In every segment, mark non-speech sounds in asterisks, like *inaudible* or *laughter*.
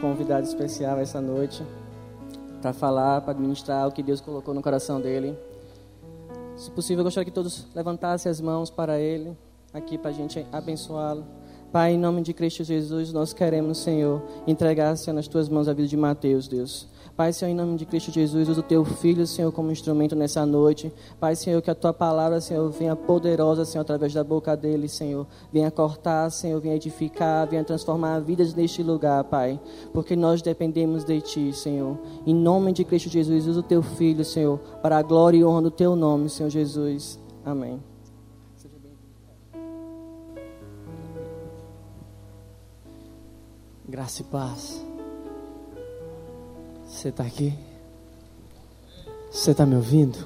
convidado especial essa noite para falar, para ministrar o que Deus colocou no coração dele. Se possível, eu gostaria que todos levantassem as mãos para ele, aqui para a gente abençoá-lo. Pai, em nome de Cristo Jesus, nós queremos, Senhor, entregar, Senhor, nas tuas mãos a vida de Mateus, Deus. Pai, Senhor, em nome de Cristo Jesus, usa o teu filho, Senhor, como instrumento nessa noite. Pai, Senhor, que a tua palavra, Senhor, venha poderosa, Senhor, através da boca dele, Senhor. Venha cortar, Senhor, venha edificar, venha transformar vidas neste lugar, Pai. Porque nós dependemos de ti, Senhor. Em nome de Cristo Jesus, usa o teu filho, Senhor, para a glória e honra do teu nome, Senhor Jesus. Amém. Graça e paz. Você está aqui? Você está me ouvindo?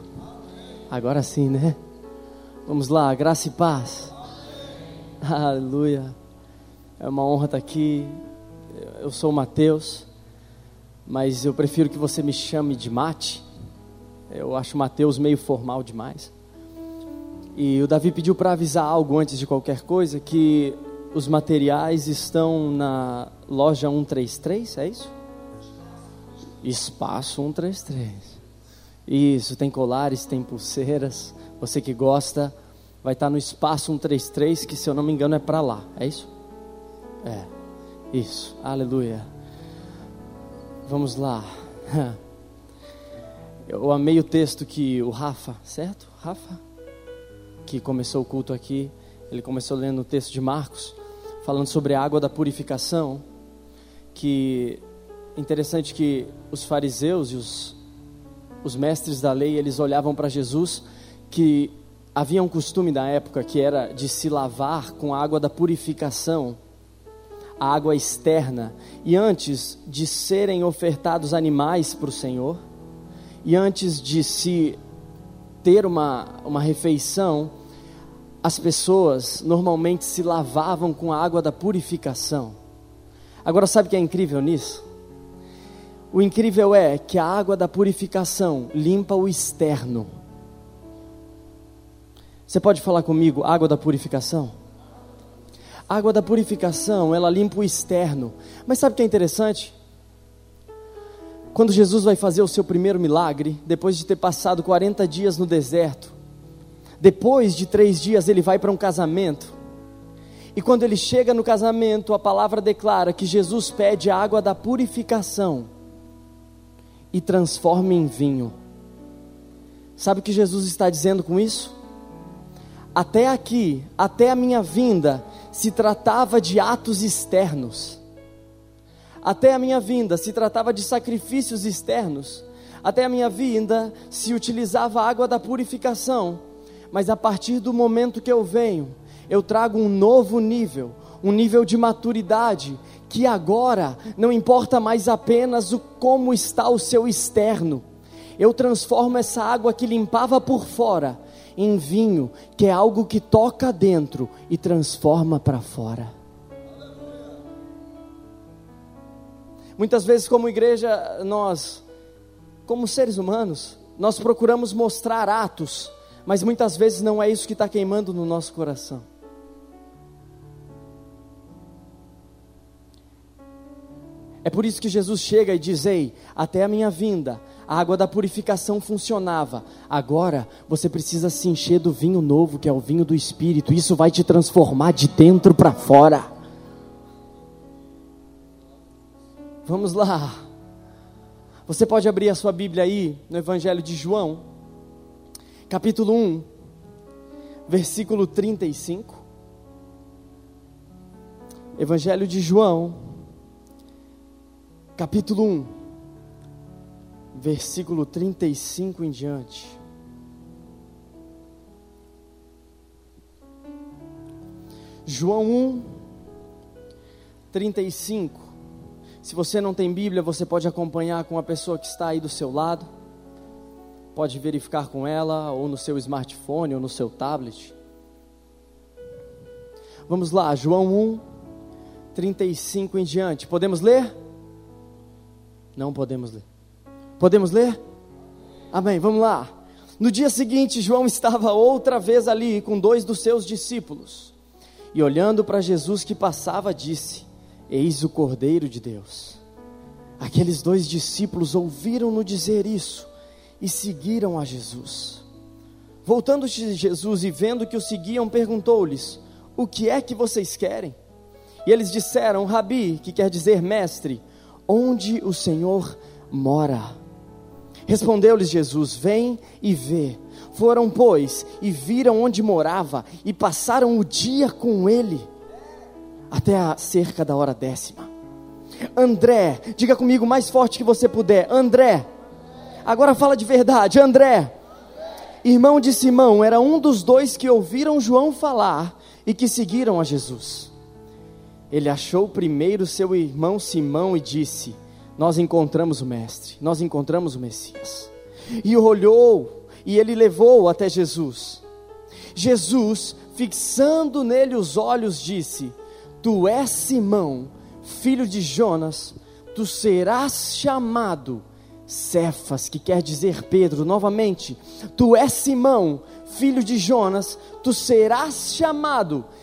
Agora sim, né? Vamos lá, graça e paz. Aleluia. É uma honra estar aqui. Eu sou o Mateus, mas eu prefiro que você me chame de Mate. Eu acho Mateus meio formal demais. E o Davi pediu para avisar algo antes de qualquer coisa, que os materiais estão na loja 133, é isso? Espaço 133. Isso, tem colares, tem pulseiras. Você que gosta, vai estar no espaço 133, que se eu não me engano é para lá. É isso? É. Isso. Aleluia. Vamos lá. *laughs* Eu amei o texto que o Rafa, certo? Rafa, que começou o culto aqui, ele começou lendo o texto de Marcos, falando sobre a água da purificação, que interessante que os fariseus e os, os mestres da lei, eles olhavam para Jesus, que havia um costume da época que era de se lavar com a água da purificação, a água externa, e antes de serem ofertados animais para o Senhor, e antes de se ter uma, uma refeição, as pessoas normalmente se lavavam com a água da purificação. Agora, sabe o que é incrível nisso? O incrível é que a água da purificação limpa o externo. Você pode falar comigo, água da purificação? A água da purificação, ela limpa o externo. Mas sabe o que é interessante? Quando Jesus vai fazer o seu primeiro milagre, depois de ter passado 40 dias no deserto, depois de três dias ele vai para um casamento. E quando ele chega no casamento, a palavra declara que Jesus pede a água da purificação e transforma em vinho. Sabe o que Jesus está dizendo com isso? Até aqui, até a minha vinda, se tratava de atos externos. Até a minha vinda se tratava de sacrifícios externos. Até a minha vinda se utilizava a água da purificação. Mas a partir do momento que eu venho, eu trago um novo nível, um nível de maturidade, que agora não importa mais apenas o como está o seu externo. Eu transformo essa água que limpava por fora em vinho, que é algo que toca dentro e transforma para fora. Muitas vezes, como igreja, nós, como seres humanos, nós procuramos mostrar atos, mas muitas vezes não é isso que está queimando no nosso coração. É por isso que Jesus chega e diz: Ei, até a minha vinda, a água da purificação funcionava. Agora você precisa se encher do vinho novo, que é o vinho do Espírito. Isso vai te transformar de dentro para fora. Vamos lá. Você pode abrir a sua Bíblia aí no Evangelho de João, capítulo 1, versículo 35. Evangelho de João, capítulo 1, versículo 35 em diante. João 1, 35. Se você não tem Bíblia, você pode acompanhar com a pessoa que está aí do seu lado. Pode verificar com ela, ou no seu smartphone, ou no seu tablet. Vamos lá, João 1, 35 em diante. Podemos ler? Não podemos ler. Podemos ler? Amém. Vamos lá. No dia seguinte, João estava outra vez ali com dois dos seus discípulos. E olhando para Jesus que passava, disse: Eis o Cordeiro de Deus. Aqueles dois discípulos ouviram-no dizer isso e seguiram a Jesus. Voltando-se Jesus e vendo que o seguiam, perguntou-lhes: O que é que vocês querem? E eles disseram: Rabi, que quer dizer mestre, onde o Senhor mora? Respondeu-lhes Jesus: Vem e vê. Foram, pois, e viram onde morava e passaram o dia com ele, até a cerca da hora décima. André, diga comigo mais forte que você puder. André. Agora fala de verdade, André. Irmão de Simão, era um dos dois que ouviram João falar e que seguiram a Jesus. Ele achou primeiro seu irmão Simão e disse: Nós encontramos o Mestre, nós encontramos o Messias. E olhou e ele levou até Jesus. Jesus, fixando nele os olhos, disse: Tu és Simão filho de Jonas, tu serás chamado Cefas, que quer dizer Pedro, novamente, tu és Simão, filho de Jonas, tu serás chamado Cefas,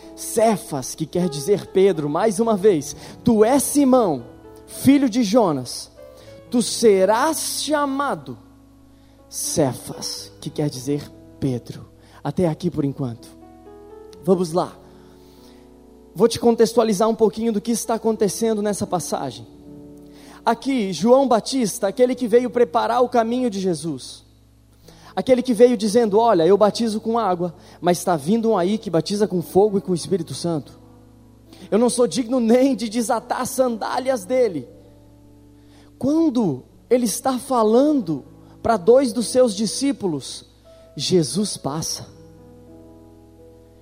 que quer dizer Pedro, mais uma vez, tu és Simão, filho de Jonas, tu serás chamado Cefas, que quer dizer Pedro. Até aqui por enquanto. Vamos lá. Vou te contextualizar um pouquinho do que está acontecendo nessa passagem. Aqui, João Batista, aquele que veio preparar o caminho de Jesus, aquele que veio dizendo: Olha, eu batizo com água, mas está vindo um aí que batiza com fogo e com o Espírito Santo. Eu não sou digno nem de desatar as sandálias dele. Quando ele está falando para dois dos seus discípulos, Jesus passa.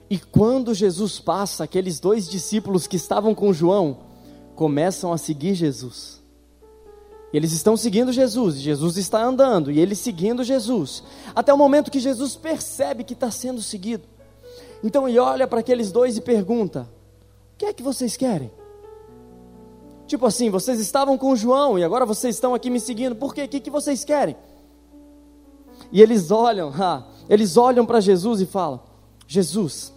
E quando Jesus passa, aqueles dois discípulos que estavam com João começam a seguir Jesus. Eles estão seguindo Jesus, Jesus está andando e eles seguindo Jesus, até o momento que Jesus percebe que está sendo seguido. Então ele olha para aqueles dois e pergunta: O que é que vocês querem? Tipo assim, vocês estavam com João e agora vocês estão aqui me seguindo, por quê? O que, que vocês querem? E eles olham, *laughs* eles olham para Jesus e falam: Jesus,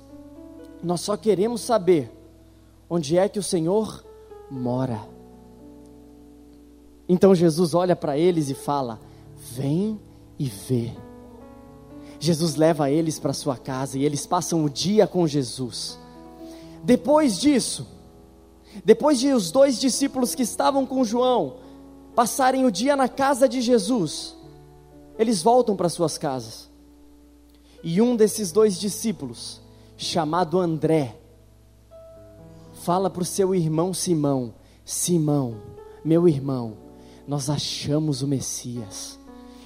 nós só queremos saber onde é que o Senhor mora. Então Jesus olha para eles e fala: Vem e vê. Jesus leva eles para sua casa e eles passam o dia com Jesus. Depois disso, depois de os dois discípulos que estavam com João passarem o dia na casa de Jesus, eles voltam para suas casas. E um desses dois discípulos chamado André, fala para o seu irmão Simão: Simão, meu irmão, nós achamos o Messias.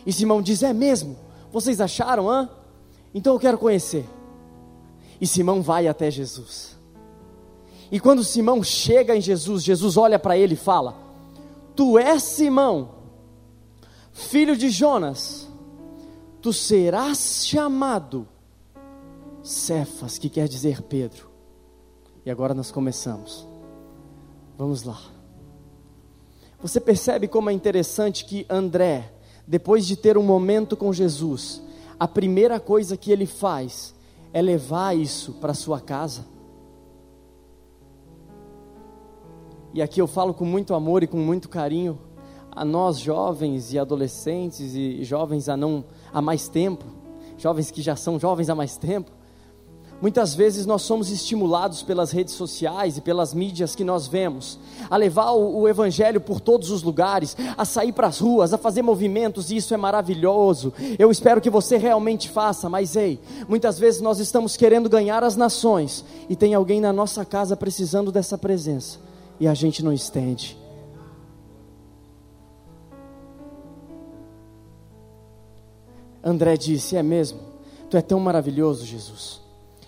E Simão diz: É mesmo? Vocês acharam, hã? Então eu quero conhecer. E Simão vai até Jesus. E quando Simão chega em Jesus, Jesus olha para ele e fala: Tu és Simão, filho de Jonas, tu serás chamado Cefas, que quer dizer Pedro. E agora nós começamos. Vamos lá. Você percebe como é interessante que André, depois de ter um momento com Jesus, a primeira coisa que ele faz é levar isso para sua casa. E aqui eu falo com muito amor e com muito carinho a nós jovens e adolescentes e jovens há não há mais tempo, jovens que já são jovens há mais tempo. Muitas vezes nós somos estimulados pelas redes sociais e pelas mídias que nós vemos a levar o, o Evangelho por todos os lugares, a sair para as ruas, a fazer movimentos, e isso é maravilhoso. Eu espero que você realmente faça, mas ei, muitas vezes nós estamos querendo ganhar as nações e tem alguém na nossa casa precisando dessa presença e a gente não estende. André disse: É mesmo, tu é tão maravilhoso, Jesus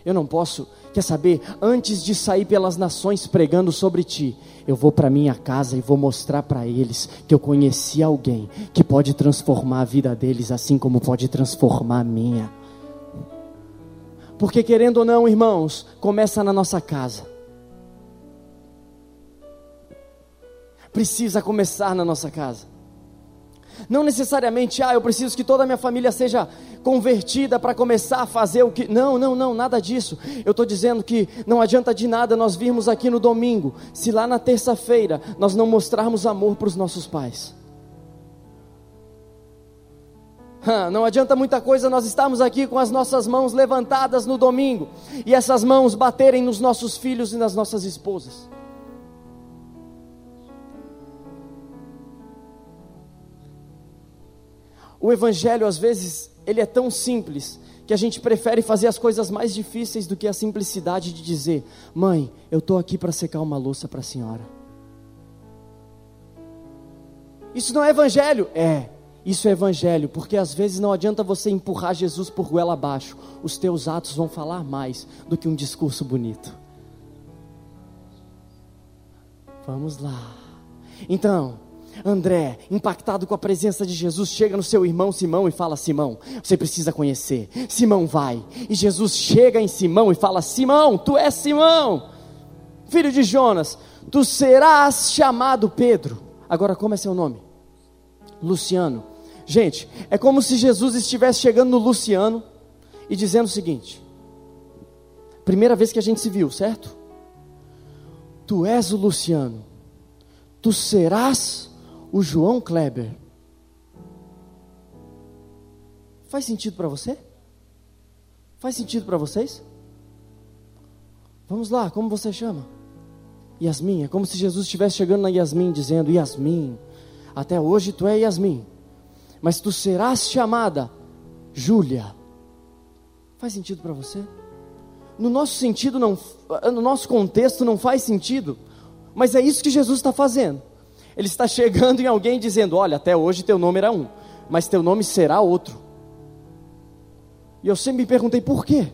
eu não posso, quer saber, antes de sair pelas nações pregando sobre ti, eu vou para minha casa e vou mostrar para eles que eu conheci alguém que pode transformar a vida deles assim como pode transformar a minha. Porque querendo ou não, irmãos, começa na nossa casa. Precisa começar na nossa casa. Não necessariamente, ah, eu preciso que toda a minha família seja convertida para começar a fazer o que. Não, não, não, nada disso. Eu estou dizendo que não adianta de nada nós virmos aqui no domingo, se lá na terça-feira nós não mostrarmos amor para os nossos pais. Não adianta muita coisa nós estarmos aqui com as nossas mãos levantadas no domingo e essas mãos baterem nos nossos filhos e nas nossas esposas. O evangelho às vezes ele é tão simples que a gente prefere fazer as coisas mais difíceis do que a simplicidade de dizer: "Mãe, eu estou aqui para secar uma louça para a senhora". Isso não é evangelho? É. Isso é evangelho, porque às vezes não adianta você empurrar Jesus por goela abaixo. Os teus atos vão falar mais do que um discurso bonito. Vamos lá. Então, André, impactado com a presença de Jesus, chega no seu irmão Simão e fala: Simão, você precisa conhecer. Simão vai. E Jesus chega em Simão e fala: Simão, tu és Simão, filho de Jonas, tu serás chamado Pedro. Agora, como é seu nome? Luciano. Gente, é como se Jesus estivesse chegando no Luciano e dizendo o seguinte: primeira vez que a gente se viu, certo? Tu és o Luciano, tu serás o João Kleber. Faz sentido para você? Faz sentido para vocês? Vamos lá, como você chama? Yasmin, é como se Jesus estivesse chegando na Yasmin dizendo: Yasmin, até hoje tu é Yasmin mas tu serás chamada Júlia. Faz sentido para você? No nosso sentido, não, no nosso contexto, não faz sentido, mas é isso que Jesus está fazendo. Ele está chegando em alguém dizendo: Olha, até hoje teu nome era um, mas teu nome será outro. E eu sempre me perguntei por quê?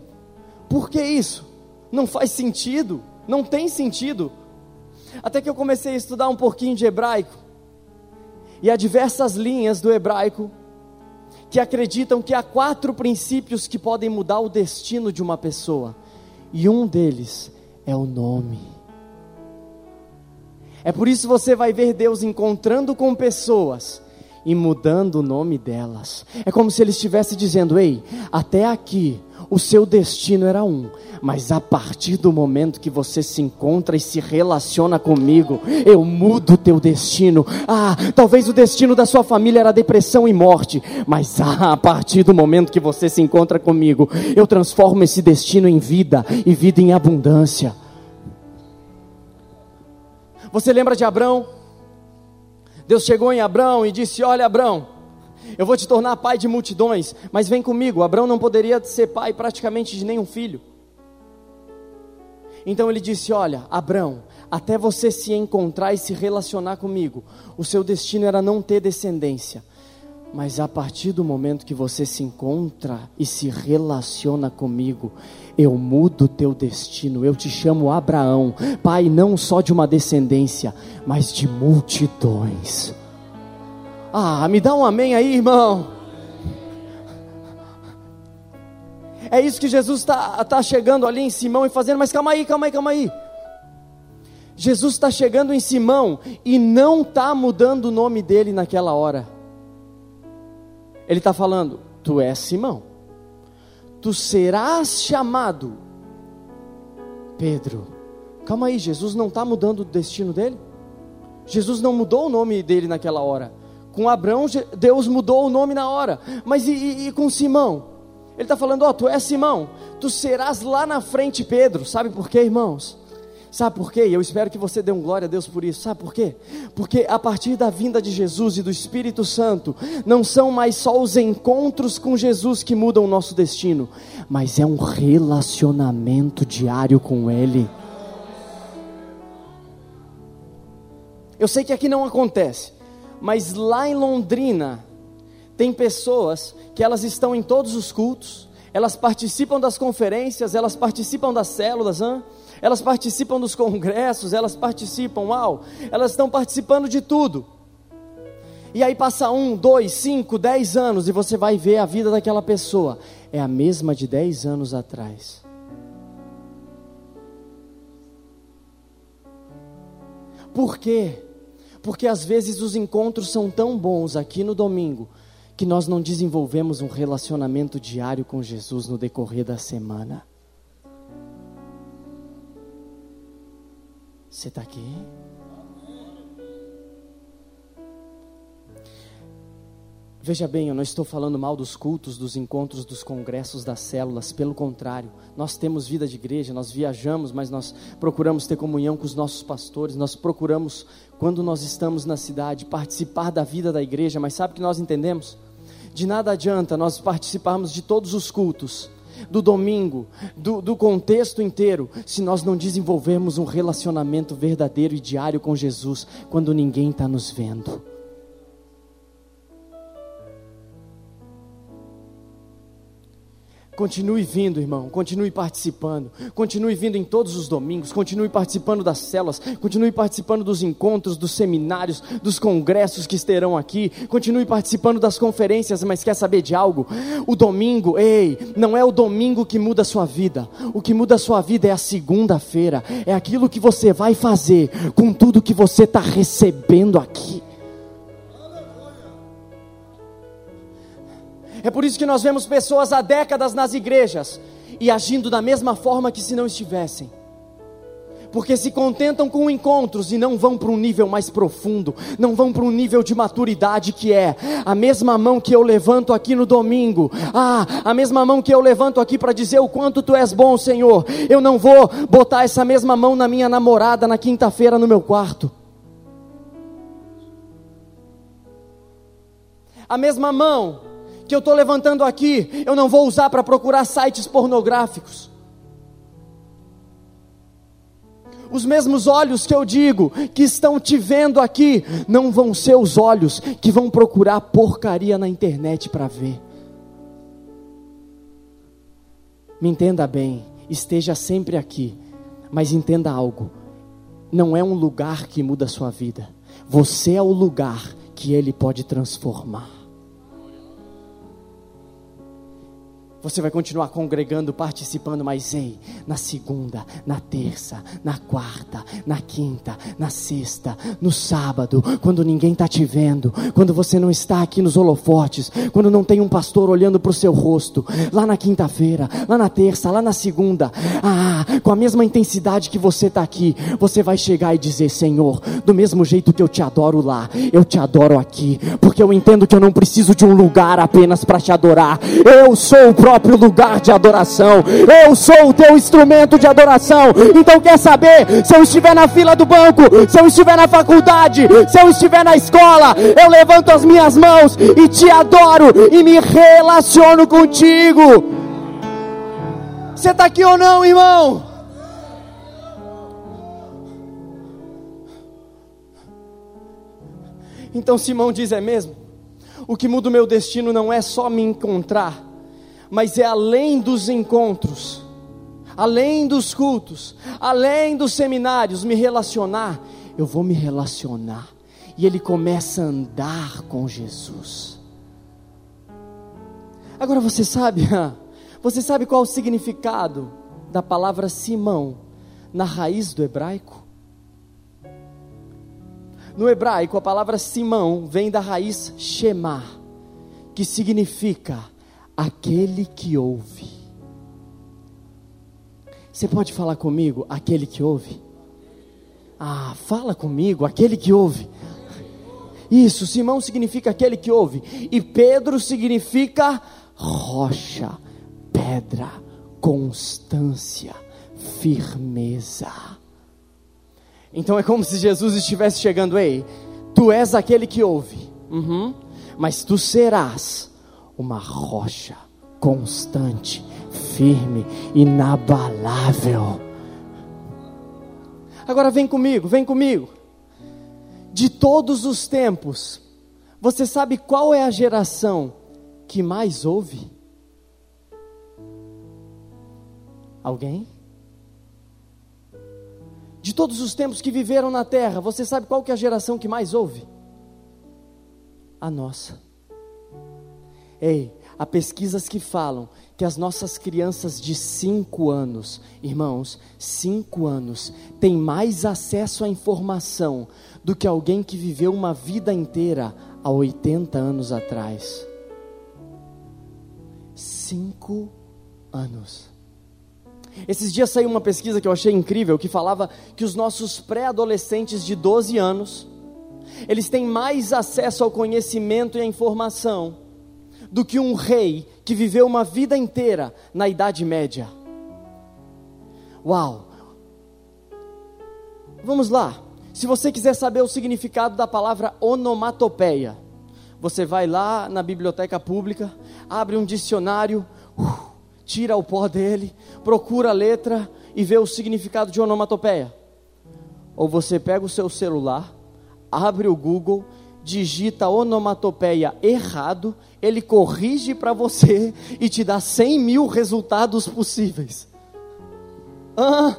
Por que isso? Não faz sentido, não tem sentido. Até que eu comecei a estudar um pouquinho de hebraico. E há diversas linhas do hebraico que acreditam que há quatro princípios que podem mudar o destino de uma pessoa, e um deles é o nome. É por isso você vai ver Deus encontrando com pessoas e mudando o nome delas. É como se ele estivesse dizendo: Ei, até aqui o seu destino era um, mas a partir do momento que você se encontra e se relaciona comigo, eu mudo o teu destino. Ah, talvez o destino da sua família era depressão e morte, mas ah, a partir do momento que você se encontra comigo, eu transformo esse destino em vida e vida em abundância. Você lembra de Abraão? Deus chegou em Abraão e disse: Olha, Abraão, eu vou te tornar pai de multidões, mas vem comigo. Abraão não poderia ser pai praticamente de nenhum filho. Então ele disse: Olha, Abraão, até você se encontrar e se relacionar comigo, o seu destino era não ter descendência. Mas a partir do momento que você se encontra e se relaciona comigo, eu mudo o teu destino. Eu te chamo Abraão, pai não só de uma descendência, mas de multidões. Ah, me dá um amém aí, irmão. É isso que Jesus está tá chegando ali em Simão e fazendo, mas calma aí, calma aí, calma aí. Jesus está chegando em Simão e não está mudando o nome dele naquela hora. Ele está falando: Tu és Simão, tu serás chamado Pedro. Calma aí, Jesus não está mudando o destino dele? Jesus não mudou o nome dele naquela hora. Com Abraão, Deus mudou o nome na hora. Mas e, e, e com Simão? Ele está falando: Ó, oh, tu és Simão, tu serás lá na frente Pedro. Sabe por quê, irmãos? Sabe por quê? Eu espero que você dê um glória a Deus por isso. Sabe por quê? Porque a partir da vinda de Jesus e do Espírito Santo, não são mais só os encontros com Jesus que mudam o nosso destino, mas é um relacionamento diário com Ele. Eu sei que aqui não acontece, mas lá em Londrina tem pessoas que elas estão em todos os cultos, elas participam das conferências, elas participam das células, hein? elas participam dos congressos, elas participam, uau, elas estão participando de tudo. E aí passa um, dois, cinco, dez anos e você vai ver a vida daquela pessoa. É a mesma de dez anos atrás. Por quê? Porque às vezes os encontros são tão bons aqui no domingo que nós não desenvolvemos um relacionamento diário com Jesus no decorrer da semana. Você está aqui? Veja bem, eu não estou falando mal dos cultos, dos encontros, dos congressos, das células, pelo contrário, nós temos vida de igreja, nós viajamos, mas nós procuramos ter comunhão com os nossos pastores, nós procuramos, quando nós estamos na cidade, participar da vida da igreja, mas sabe o que nós entendemos? De nada adianta nós participarmos de todos os cultos, do domingo, do, do contexto inteiro, se nós não desenvolvermos um relacionamento verdadeiro e diário com Jesus, quando ninguém está nos vendo. Continue vindo, irmão, continue participando, continue vindo em todos os domingos, continue participando das células, continue participando dos encontros, dos seminários, dos congressos que estarão aqui, continue participando das conferências, mas quer saber de algo? O domingo, ei, não é o domingo que muda a sua vida, o que muda a sua vida é a segunda-feira, é aquilo que você vai fazer com tudo que você está recebendo aqui. É por isso que nós vemos pessoas há décadas nas igrejas e agindo da mesma forma que se não estivessem. Porque se contentam com encontros e não vão para um nível mais profundo, não vão para um nível de maturidade que é a mesma mão que eu levanto aqui no domingo, ah, a mesma mão que eu levanto aqui para dizer o quanto tu és bom, Senhor. Eu não vou botar essa mesma mão na minha namorada na quinta-feira no meu quarto. A mesma mão que eu estou levantando aqui, eu não vou usar para procurar sites pornográficos. Os mesmos olhos que eu digo que estão te vendo aqui, não vão ser os olhos que vão procurar porcaria na internet para ver. Me entenda bem, esteja sempre aqui, mas entenda algo: não é um lugar que muda a sua vida, você é o lugar que ele pode transformar. Você vai continuar congregando, participando, mas ei, na segunda, na terça, na quarta, na quinta, na sexta, no sábado, quando ninguém está te vendo, quando você não está aqui nos holofotes, quando não tem um pastor olhando para o seu rosto, lá na quinta-feira, lá na terça, lá na segunda, ah, com a mesma intensidade que você está aqui, você vai chegar e dizer: Senhor, do mesmo jeito que eu te adoro lá, eu te adoro aqui, porque eu entendo que eu não preciso de um lugar apenas para te adorar, eu sou o próprio próprio lugar de adoração. Eu sou o teu instrumento de adoração. Então quer saber? Se eu estiver na fila do banco, se eu estiver na faculdade, se eu estiver na escola, eu levanto as minhas mãos e te adoro e me relaciono contigo. Você está aqui ou não, irmão? Então Simão diz: é mesmo? O que muda o meu destino não é só me encontrar, mas é além dos encontros, além dos cultos, além dos seminários, me relacionar. Eu vou me relacionar. E ele começa a andar com Jesus. Agora você sabe, *laughs* você sabe qual o significado da palavra Simão na raiz do hebraico? No hebraico, a palavra Simão vem da raiz Shema, que significa aquele que ouve. Você pode falar comigo, aquele que ouve? Ah, fala comigo, aquele que ouve. Isso, Simão significa aquele que ouve, e Pedro significa rocha, pedra, constância, firmeza. Então é como se Jesus estivesse chegando, ei, tu és aquele que ouve, uhum, mas tu serás uma rocha constante, firme, inabalável. Agora vem comigo, vem comigo. De todos os tempos, você sabe qual é a geração que mais ouve? Alguém? De todos os tempos que viveram na terra, você sabe qual que é a geração que mais ouve? A nossa. Ei, há pesquisas que falam que as nossas crianças de 5 anos, irmãos, 5 anos, têm mais acesso à informação do que alguém que viveu uma vida inteira há 80 anos atrás. cinco anos. Esses dias saiu uma pesquisa que eu achei incrível que falava que os nossos pré-adolescentes de 12 anos eles têm mais acesso ao conhecimento e à informação do que um rei que viveu uma vida inteira na Idade Média. Uau! Vamos lá. Se você quiser saber o significado da palavra onomatopeia, você vai lá na biblioteca pública, abre um dicionário, uh, tira o pó dele, procura a letra e vê o significado de onomatopeia. Ou você pega o seu celular, abre o Google, digita onomatopeia errado, ele corrige para você e te dá 100 mil resultados possíveis. Ah,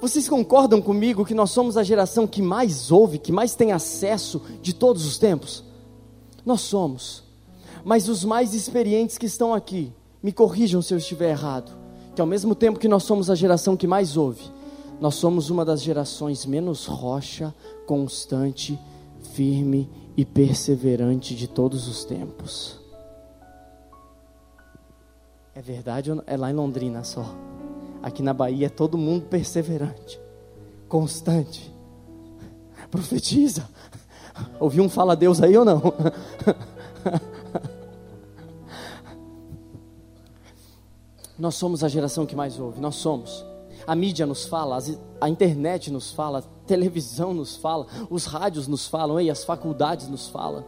vocês concordam comigo que nós somos a geração que mais ouve, que mais tem acesso de todos os tempos? Nós somos. Mas os mais experientes que estão aqui, me corrijam se eu estiver errado, que ao mesmo tempo que nós somos a geração que mais ouve, nós somos uma das gerações menos rocha, constante, firme e perseverante de todos os tempos. É verdade, é lá em Londrina só. Aqui na Bahia é todo mundo perseverante, constante. Profetiza. Ouviu um fala Deus aí ou não? *laughs* Nós somos a geração que mais ouve, nós somos. A mídia nos fala, a internet nos fala, a televisão nos fala, os rádios nos falam, e as faculdades nos falam.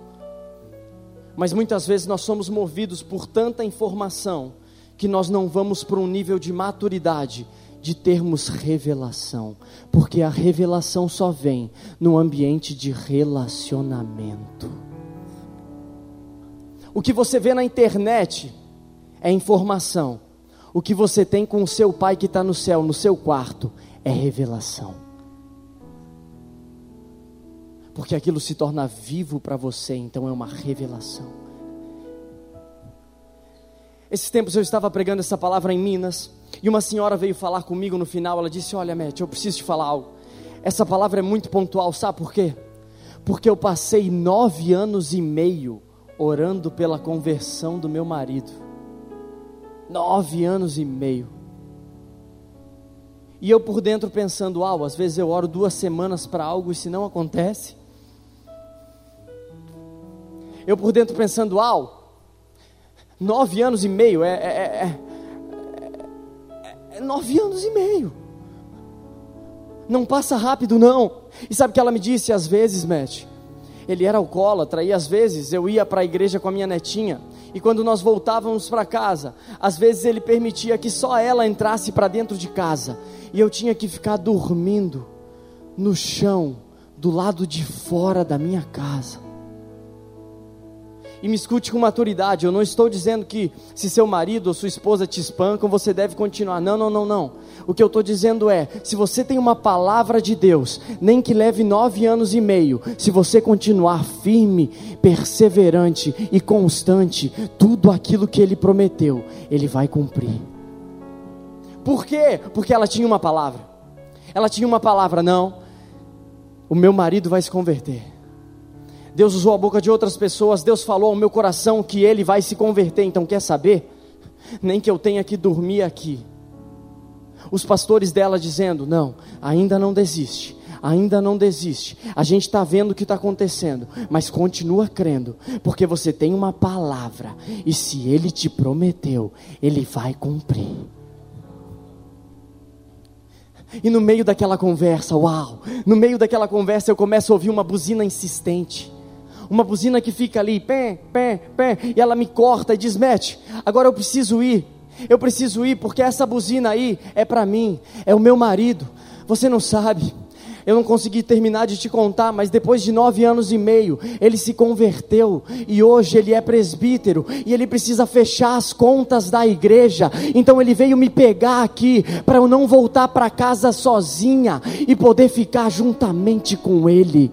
Mas muitas vezes nós somos movidos por tanta informação que nós não vamos para um nível de maturidade de termos revelação, porque a revelação só vem no ambiente de relacionamento. O que você vê na internet é informação, o que você tem com o seu pai que está no céu, no seu quarto, é revelação. Porque aquilo se torna vivo para você, então é uma revelação. Esses tempos eu estava pregando essa palavra em Minas, e uma senhora veio falar comigo no final. Ela disse: Olha, Matt, eu preciso te falar algo. Essa palavra é muito pontual, sabe por quê? Porque eu passei nove anos e meio orando pela conversão do meu marido. Nove anos e meio. E eu por dentro pensando, uau, às vezes eu oro duas semanas para algo e se não acontece. Eu por dentro pensando, uau, nove anos e meio, é, é, é, é nove anos e meio. Não passa rápido não. E sabe o que ela me disse às vezes, Matt? Ele era alcoólatra e às vezes eu ia para a igreja com a minha netinha e quando nós voltávamos para casa, às vezes ele permitia que só ela entrasse para dentro de casa, e eu tinha que ficar dormindo no chão, do lado de fora da minha casa. E me escute com maturidade, eu não estou dizendo que se seu marido ou sua esposa te espancam, você deve continuar. Não, não, não, não. O que eu estou dizendo é: se você tem uma palavra de Deus, nem que leve nove anos e meio, se você continuar firme, perseverante e constante, tudo aquilo que Ele prometeu, Ele vai cumprir. Por quê? Porque ela tinha uma palavra. Ela tinha uma palavra, não. O meu marido vai se converter Deus usou a boca de outras pessoas, Deus falou ao meu coração que ele vai se converter. Então, quer saber? Nem que eu tenha que dormir aqui. Os pastores dela dizendo: Não, ainda não desiste, ainda não desiste. A gente está vendo o que está acontecendo, mas continua crendo, porque você tem uma palavra, e se ele te prometeu, ele vai cumprir. E no meio daquela conversa, uau, no meio daquela conversa eu começo a ouvir uma buzina insistente uma buzina que fica ali, pé, pé, pé, e ela me corta e diz: Mete, agora eu preciso ir. Eu preciso ir porque essa buzina aí é para mim, é o meu marido. Você não sabe. Eu não consegui terminar de te contar, mas depois de nove anos e meio, ele se converteu e hoje ele é presbítero e ele precisa fechar as contas da igreja. Então ele veio me pegar aqui para eu não voltar para casa sozinha e poder ficar juntamente com ele.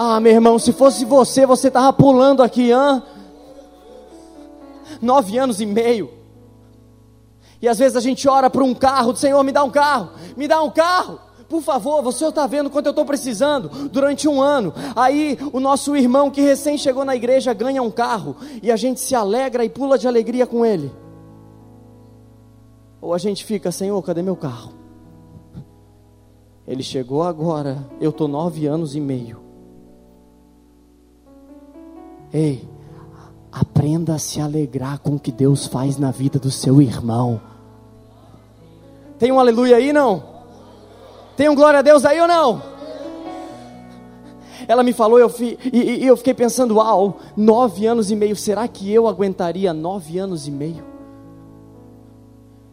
Ah, meu irmão, se fosse você, você estava pulando aqui, hã? Nove anos e meio. E às vezes a gente ora para um carro, Senhor, me dá um carro, me dá um carro. Por favor, você está vendo quanto eu estou precisando durante um ano. Aí o nosso irmão que recém chegou na igreja ganha um carro e a gente se alegra e pula de alegria com ele. Ou a gente fica, Senhor, cadê meu carro? Ele chegou agora, eu estou nove anos e meio. Ei, aprenda a se alegrar com o que Deus faz na vida do seu irmão. Tem um aleluia aí não? Tem um glória a Deus aí ou não? Ela me falou eu fi, e, e eu fiquei pensando, uau, nove anos e meio, será que eu aguentaria nove anos e meio?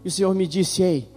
E o Senhor me disse, ei,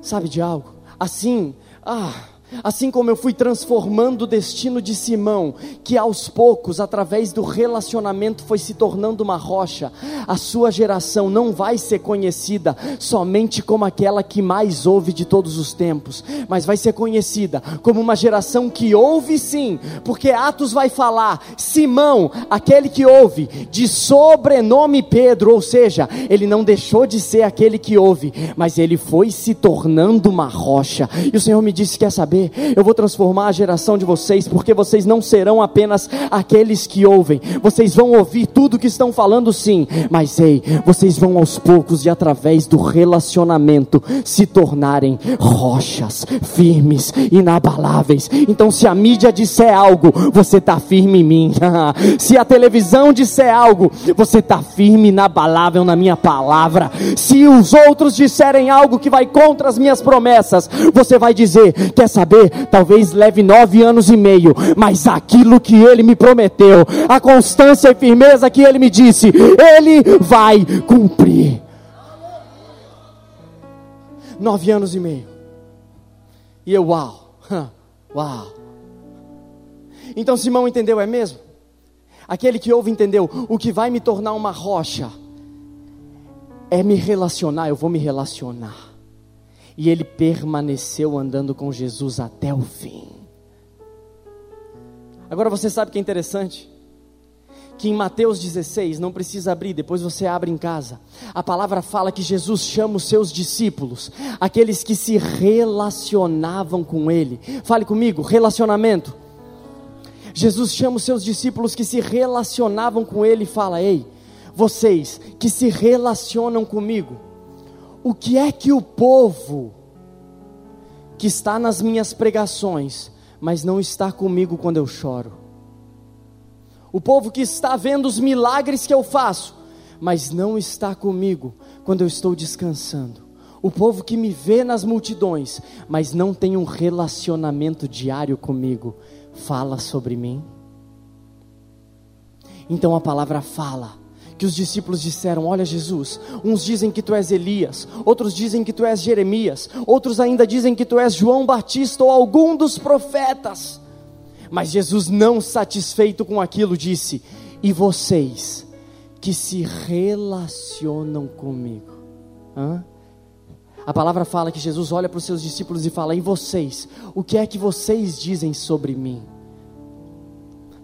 sabe de algo? Assim, ah, Assim como eu fui transformando o destino de Simão, que aos poucos, através do relacionamento, foi se tornando uma rocha, a sua geração não vai ser conhecida somente como aquela que mais ouve de todos os tempos, mas vai ser conhecida como uma geração que ouve sim, porque Atos vai falar: Simão, aquele que ouve, de sobrenome Pedro, ou seja, ele não deixou de ser aquele que ouve, mas ele foi se tornando uma rocha. E o Senhor me disse: Quer saber? Saber, eu vou transformar a geração de vocês, porque vocês não serão apenas aqueles que ouvem, vocês vão ouvir tudo que estão falando sim, mas ei, vocês vão aos poucos e através do relacionamento se tornarem rochas firmes, inabaláveis. Então, se a mídia disser algo, você está firme em mim. *laughs* se a televisão disser algo, você está firme, inabalável na minha palavra. Se os outros disserem algo que vai contra as minhas promessas, você vai dizer: quer saber? Talvez leve nove anos e meio, mas aquilo que ele me prometeu, a constância e firmeza que ele me disse, ele vai cumprir. Nove anos e meio. E eu, uau, uau. Então Simão entendeu, é mesmo? Aquele que ouve entendeu, o que vai me tornar uma rocha é me relacionar, eu vou me relacionar e ele permaneceu andando com Jesus até o fim. Agora você sabe que é interessante? Que em Mateus 16, não precisa abrir, depois você abre em casa. A palavra fala que Jesus chama os seus discípulos, aqueles que se relacionavam com Ele. Fale comigo, relacionamento. Jesus chama os seus discípulos que se relacionavam com Ele e fala: Ei, vocês que se relacionam comigo, o que é que o povo que está nas minhas pregações, mas não está comigo quando eu choro? O povo que está vendo os milagres que eu faço, mas não está comigo quando eu estou descansando? O povo que me vê nas multidões, mas não tem um relacionamento diário comigo, fala sobre mim? Então a palavra fala que os discípulos disseram: Olha, Jesus, uns dizem que tu és Elias, outros dizem que tu és Jeremias, outros ainda dizem que tu és João Batista ou algum dos profetas. Mas Jesus, não satisfeito com aquilo, disse: E vocês que se relacionam comigo? Hã? A palavra fala que Jesus olha para os seus discípulos e fala: E vocês? O que é que vocês dizem sobre mim?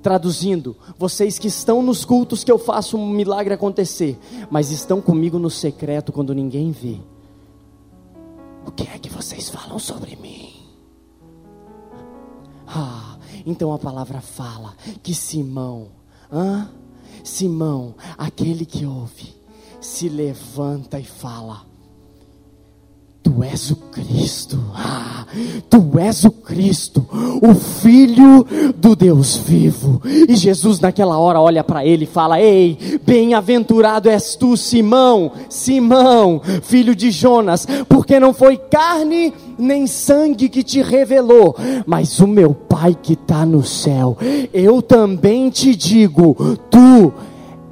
Traduzindo, vocês que estão nos cultos que eu faço um milagre acontecer, mas estão comigo no secreto quando ninguém vê. O que é que vocês falam sobre mim? Ah, então a palavra fala que Simão, hã? Simão, aquele que ouve, se levanta e fala: Tu és o Cristo, ah, Tu és o Cristo, o Filho do Deus vivo. E Jesus, naquela hora, olha para ele e fala: Ei, bem-aventurado és tu, Simão, Simão, filho de Jonas, porque não foi carne nem sangue que te revelou, mas o meu Pai que está no céu. Eu também te digo: Tu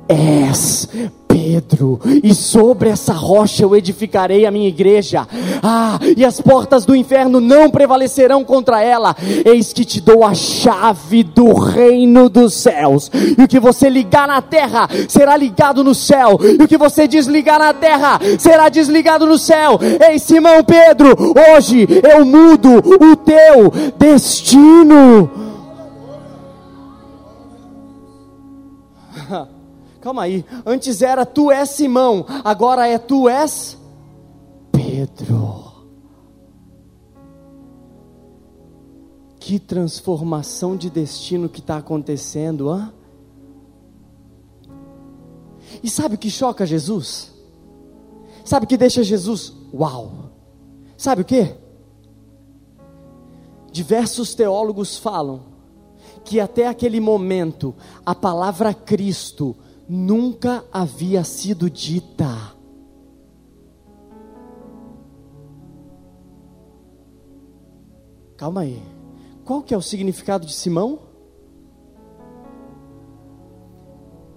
és Pedro, e sobre essa rocha eu edificarei a minha igreja. Ah, e as portas do inferno não prevalecerão contra ela. Eis que te dou a chave do reino dos céus. E o que você ligar na terra será ligado no céu, e o que você desligar na terra será desligado no céu. Ei, Simão Pedro, hoje eu mudo o teu destino. Calma aí. Antes era tu és Simão, agora é tu és Pedro. Que transformação de destino que está acontecendo, hã? E sabe o que choca Jesus? Sabe o que deixa Jesus? Uau! Sabe o que? Diversos teólogos falam que até aquele momento a palavra Cristo nunca havia sido dita. Calma aí. Qual que é o significado de Simão?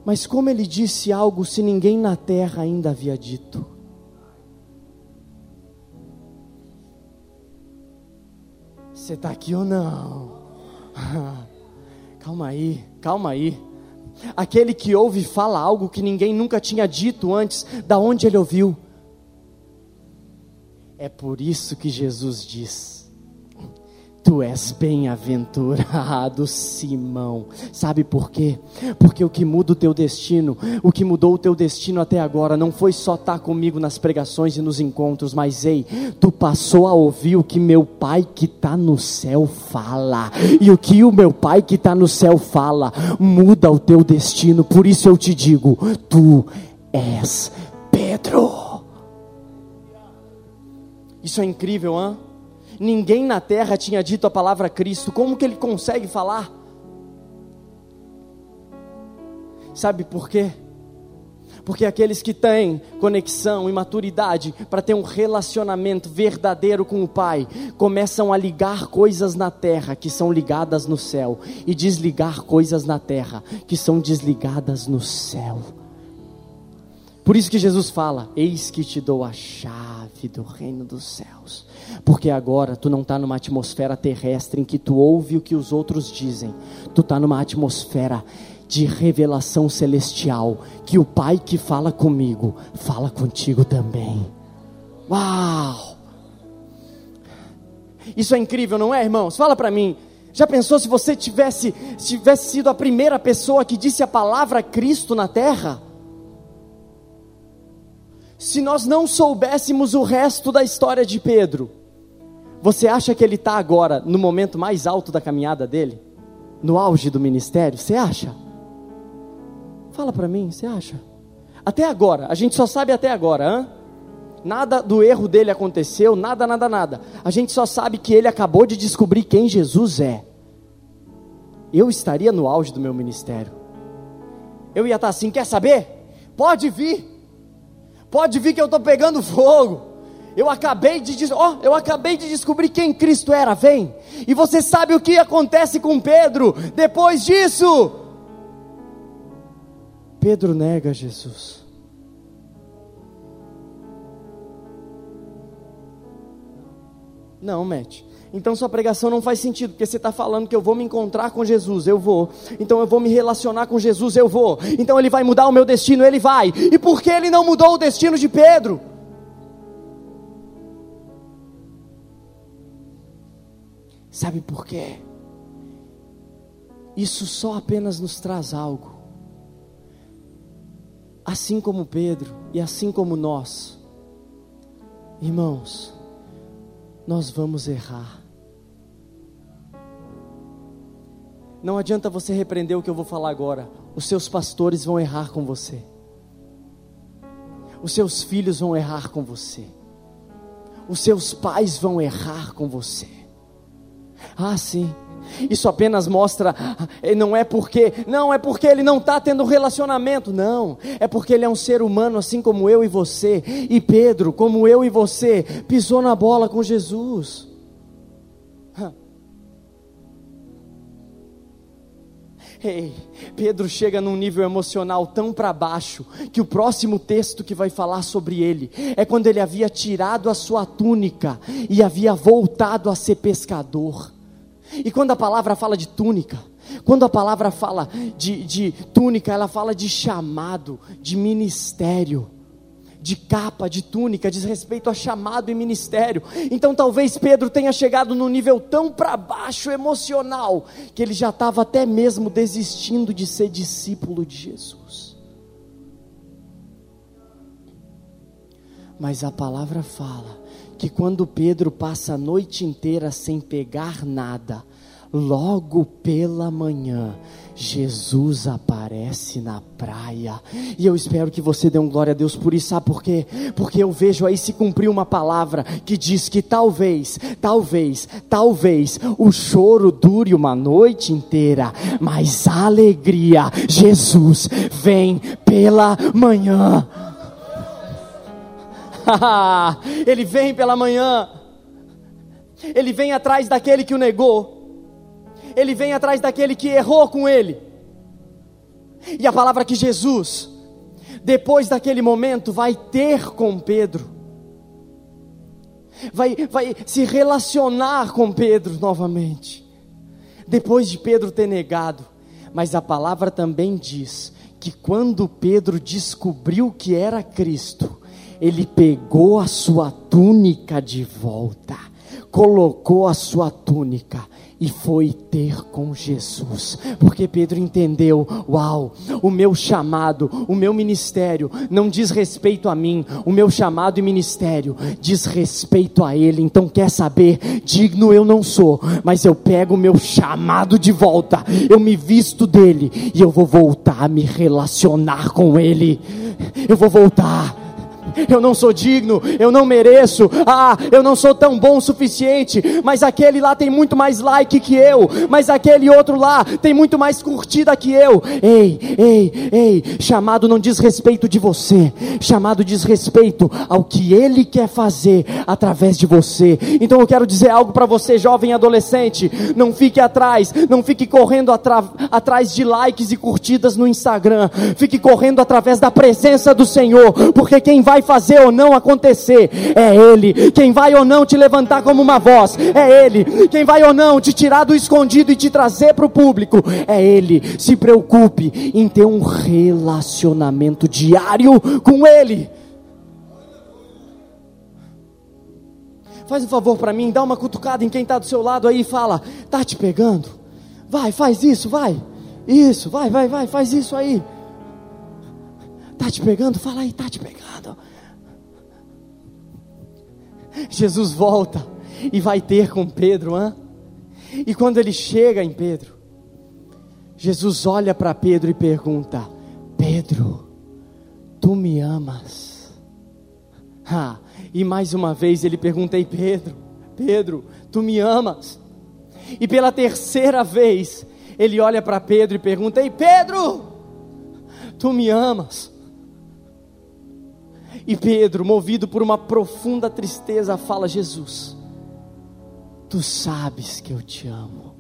Mas como ele disse algo se ninguém na terra ainda havia dito? Você está aqui ou não? *laughs* calma aí, calma aí. Aquele que ouve fala algo que ninguém nunca tinha dito antes, da onde ele ouviu? É por isso que Jesus diz: Tu és bem-aventurado, Simão. Sabe por quê? Porque o que muda o teu destino, o que mudou o teu destino até agora, não foi só estar comigo nas pregações e nos encontros, mas ei, tu passou a ouvir o que meu Pai que está no céu fala. E o que o meu Pai que está no céu fala, muda o teu destino. Por isso eu te digo: Tu és Pedro. Isso é incrível, hein? Ninguém na terra tinha dito a palavra Cristo. Como que ele consegue falar? Sabe por quê? Porque aqueles que têm conexão e maturidade para ter um relacionamento verdadeiro com o Pai, começam a ligar coisas na terra que são ligadas no céu, e desligar coisas na terra que são desligadas no céu. Por isso que Jesus fala: Eis que te dou a chave do reino dos céus. Porque agora tu não está numa atmosfera terrestre em que tu ouve o que os outros dizem, tu está numa atmosfera de revelação celestial, que o Pai que fala comigo, fala contigo também. Uau! Isso é incrível, não é, irmãos? Fala para mim. Já pensou se você tivesse, tivesse sido a primeira pessoa que disse a palavra Cristo na terra? Se nós não soubéssemos o resto da história de Pedro, você acha que ele está agora no momento mais alto da caminhada dele? No auge do ministério? Você acha? Fala para mim, você acha? Até agora, a gente só sabe até agora, hein? Nada do erro dele aconteceu, nada, nada, nada. A gente só sabe que ele acabou de descobrir quem Jesus é. Eu estaria no auge do meu ministério. Eu ia estar tá assim, quer saber? Pode vir. Pode vir que eu estou pegando fogo. Eu acabei de oh, eu acabei de descobrir quem Cristo era, vem. E você sabe o que acontece com Pedro depois disso? Pedro nega Jesus. Não, Matt. Então sua pregação não faz sentido, porque você está falando que eu vou me encontrar com Jesus, eu vou. Então eu vou me relacionar com Jesus, eu vou. Então ele vai mudar o meu destino, ele vai. E por que ele não mudou o destino de Pedro? Sabe por quê? Isso só apenas nos traz algo. Assim como Pedro e assim como nós, irmãos, nós vamos errar. Não adianta você repreender o que eu vou falar agora. Os seus pastores vão errar com você. Os seus filhos vão errar com você. Os seus pais vão errar com você. Ah, sim. Isso apenas mostra, não é porque, não é porque ele não está tendo relacionamento, não, é porque ele é um ser humano assim como eu e você, e Pedro, como eu e você, pisou na bola com Jesus. Ei, Pedro chega num nível emocional tão para baixo que o próximo texto que vai falar sobre ele é quando ele havia tirado a sua túnica e havia voltado a ser pescador. E quando a palavra fala de túnica, quando a palavra fala de, de túnica, ela fala de chamado, de ministério de capa, de túnica, diz respeito a chamado e ministério. Então talvez Pedro tenha chegado num nível tão para baixo emocional que ele já estava até mesmo desistindo de ser discípulo de Jesus. Mas a palavra fala que quando Pedro passa a noite inteira sem pegar nada, logo pela manhã, Jesus aparece na praia. E eu espero que você dê um glória a Deus por isso. Sabe por quê? Porque eu vejo aí se cumprir uma palavra que diz que talvez, talvez, talvez o choro dure uma noite inteira, mas a alegria, Jesus vem pela manhã. *laughs* Ele vem pela manhã. Ele vem atrás daquele que o negou ele vem atrás daquele que errou com ele. E a palavra que Jesus, depois daquele momento, vai ter com Pedro, vai, vai se relacionar com Pedro novamente, depois de Pedro ter negado. Mas a palavra também diz que quando Pedro descobriu que era Cristo, ele pegou a sua túnica de volta, colocou a sua túnica e foi ter com Jesus, porque Pedro entendeu: uau, o meu chamado, o meu ministério não diz respeito a mim, o meu chamado e ministério diz respeito a Ele. Então, quer saber? Digno eu não sou, mas eu pego o meu chamado de volta, eu me visto dele e eu vou voltar a me relacionar com Ele. Eu vou voltar eu não sou digno, eu não mereço, ah, eu não sou tão bom o suficiente, mas aquele lá tem muito mais like que eu, mas aquele outro lá tem muito mais curtida que eu. Ei, ei, ei, chamado não diz respeito de você, chamado diz respeito ao que ele quer fazer através de você. Então eu quero dizer algo para você, jovem adolescente, não fique atrás, não fique correndo atrás de likes e curtidas no Instagram, fique correndo através da presença do Senhor, porque quem vai fazer ou não acontecer, é Ele. Quem vai ou não te levantar como uma voz, é Ele. Quem vai ou não te tirar do escondido e te trazer para o público, é Ele. Se preocupe em ter um relacionamento diário com Ele. Faz um favor para mim, dá uma cutucada em quem está do seu lado aí e fala: tá te pegando? Vai, faz isso, vai. Isso, vai, vai, vai, faz isso aí. Tá te pegando? Fala aí, tá te pegando. Jesus volta e vai ter com Pedro, hein? E quando ele chega em Pedro, Jesus olha para Pedro e pergunta: Pedro, tu me amas? Ah, e mais uma vez ele pergunta: Ei Pedro, Pedro, tu me amas? E pela terceira vez ele olha para Pedro e pergunta: Ei Pedro, tu me amas? E Pedro, movido por uma profunda tristeza, fala: Jesus, tu sabes que eu te amo.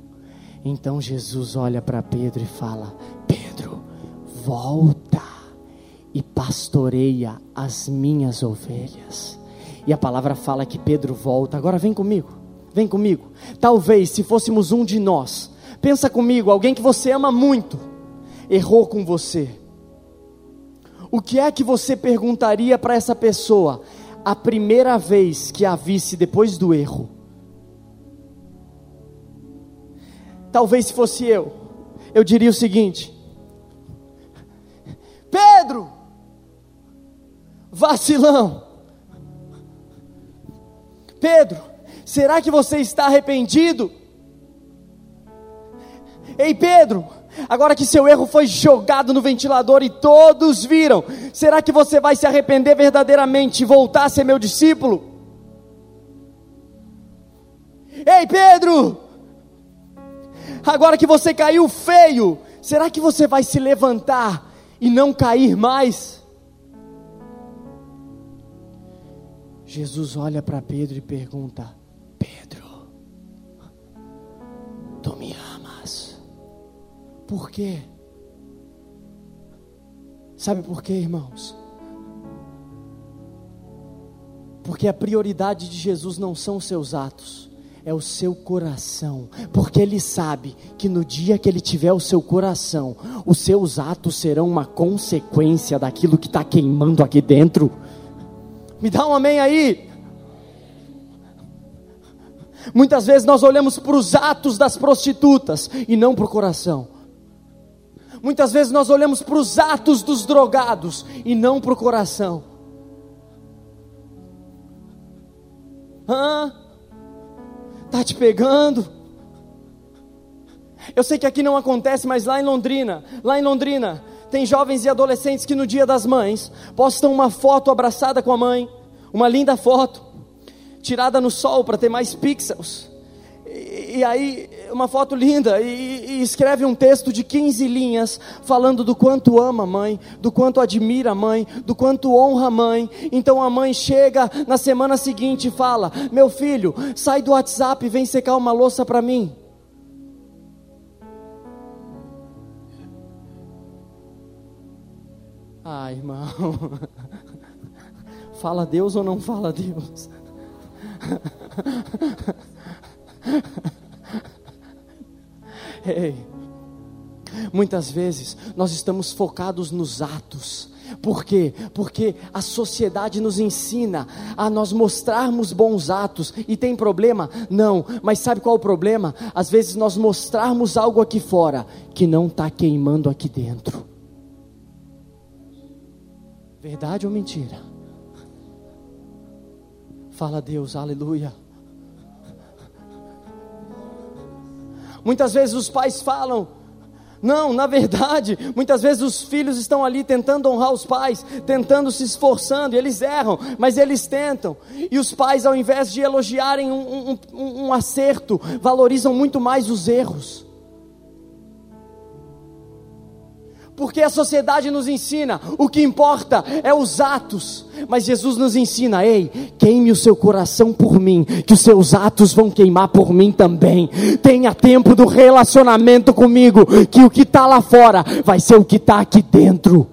Então Jesus olha para Pedro e fala: Pedro, volta e pastoreia as minhas ovelhas. E a palavra fala que Pedro volta. Agora vem comigo, vem comigo. Talvez se fôssemos um de nós, pensa comigo, alguém que você ama muito, errou com você o que é que você perguntaria para essa pessoa a primeira vez que a visse depois do erro? Talvez se fosse eu, eu diria o seguinte: Pedro, vacilão. Pedro, será que você está arrependido? Ei, Pedro, Agora que seu erro foi jogado no ventilador e todos viram, será que você vai se arrepender verdadeiramente e voltar a ser meu discípulo? Ei, Pedro! Agora que você caiu feio, será que você vai se levantar e não cair mais? Jesus olha para Pedro e pergunta: Pedro, tu me? Por quê? Sabe por quê, irmãos? Porque a prioridade de Jesus não são os seus atos, é o seu coração. Porque Ele sabe que no dia que Ele tiver o seu coração, os seus atos serão uma consequência daquilo que está queimando aqui dentro. Me dá um amém aí. Muitas vezes nós olhamos para os atos das prostitutas e não para o coração. Muitas vezes nós olhamos para os atos dos drogados e não para o coração. Hã? Tá te pegando? Eu sei que aqui não acontece, mas lá em Londrina, lá em Londrina, tem jovens e adolescentes que no dia das mães postam uma foto abraçada com a mãe, uma linda foto, tirada no sol para ter mais pixels. E, aí, uma foto linda, e, e, escreve um texto de 15 linhas, falando do quanto ama a mãe, do quanto admira a mãe, do quanto honra a mãe. Então a mãe chega na semana seguinte e fala: Meu filho, sai do WhatsApp e vem secar uma louça para mim. Ah, irmão. *laughs* Fala Deus ou não fala Deus? *laughs* *laughs* Ei, muitas vezes nós estamos focados nos atos. Por quê? Porque a sociedade nos ensina a nós mostrarmos bons atos e tem problema? Não, mas sabe qual é o problema? Às vezes nós mostrarmos algo aqui fora que não está queimando aqui dentro. Verdade ou mentira? Fala Deus, aleluia. Muitas vezes os pais falam, não, na verdade, muitas vezes os filhos estão ali tentando honrar os pais, tentando se esforçando, e eles erram, mas eles tentam. E os pais, ao invés de elogiarem um, um, um, acerto, valorizam muito mais os erros. Porque a sociedade nos ensina, o que importa é os atos, mas Jesus nos ensina, ei, queime o seu coração por mim, que os seus atos vão queimar por mim também. Tenha tempo do relacionamento comigo, que o que está lá fora vai ser o que está aqui dentro.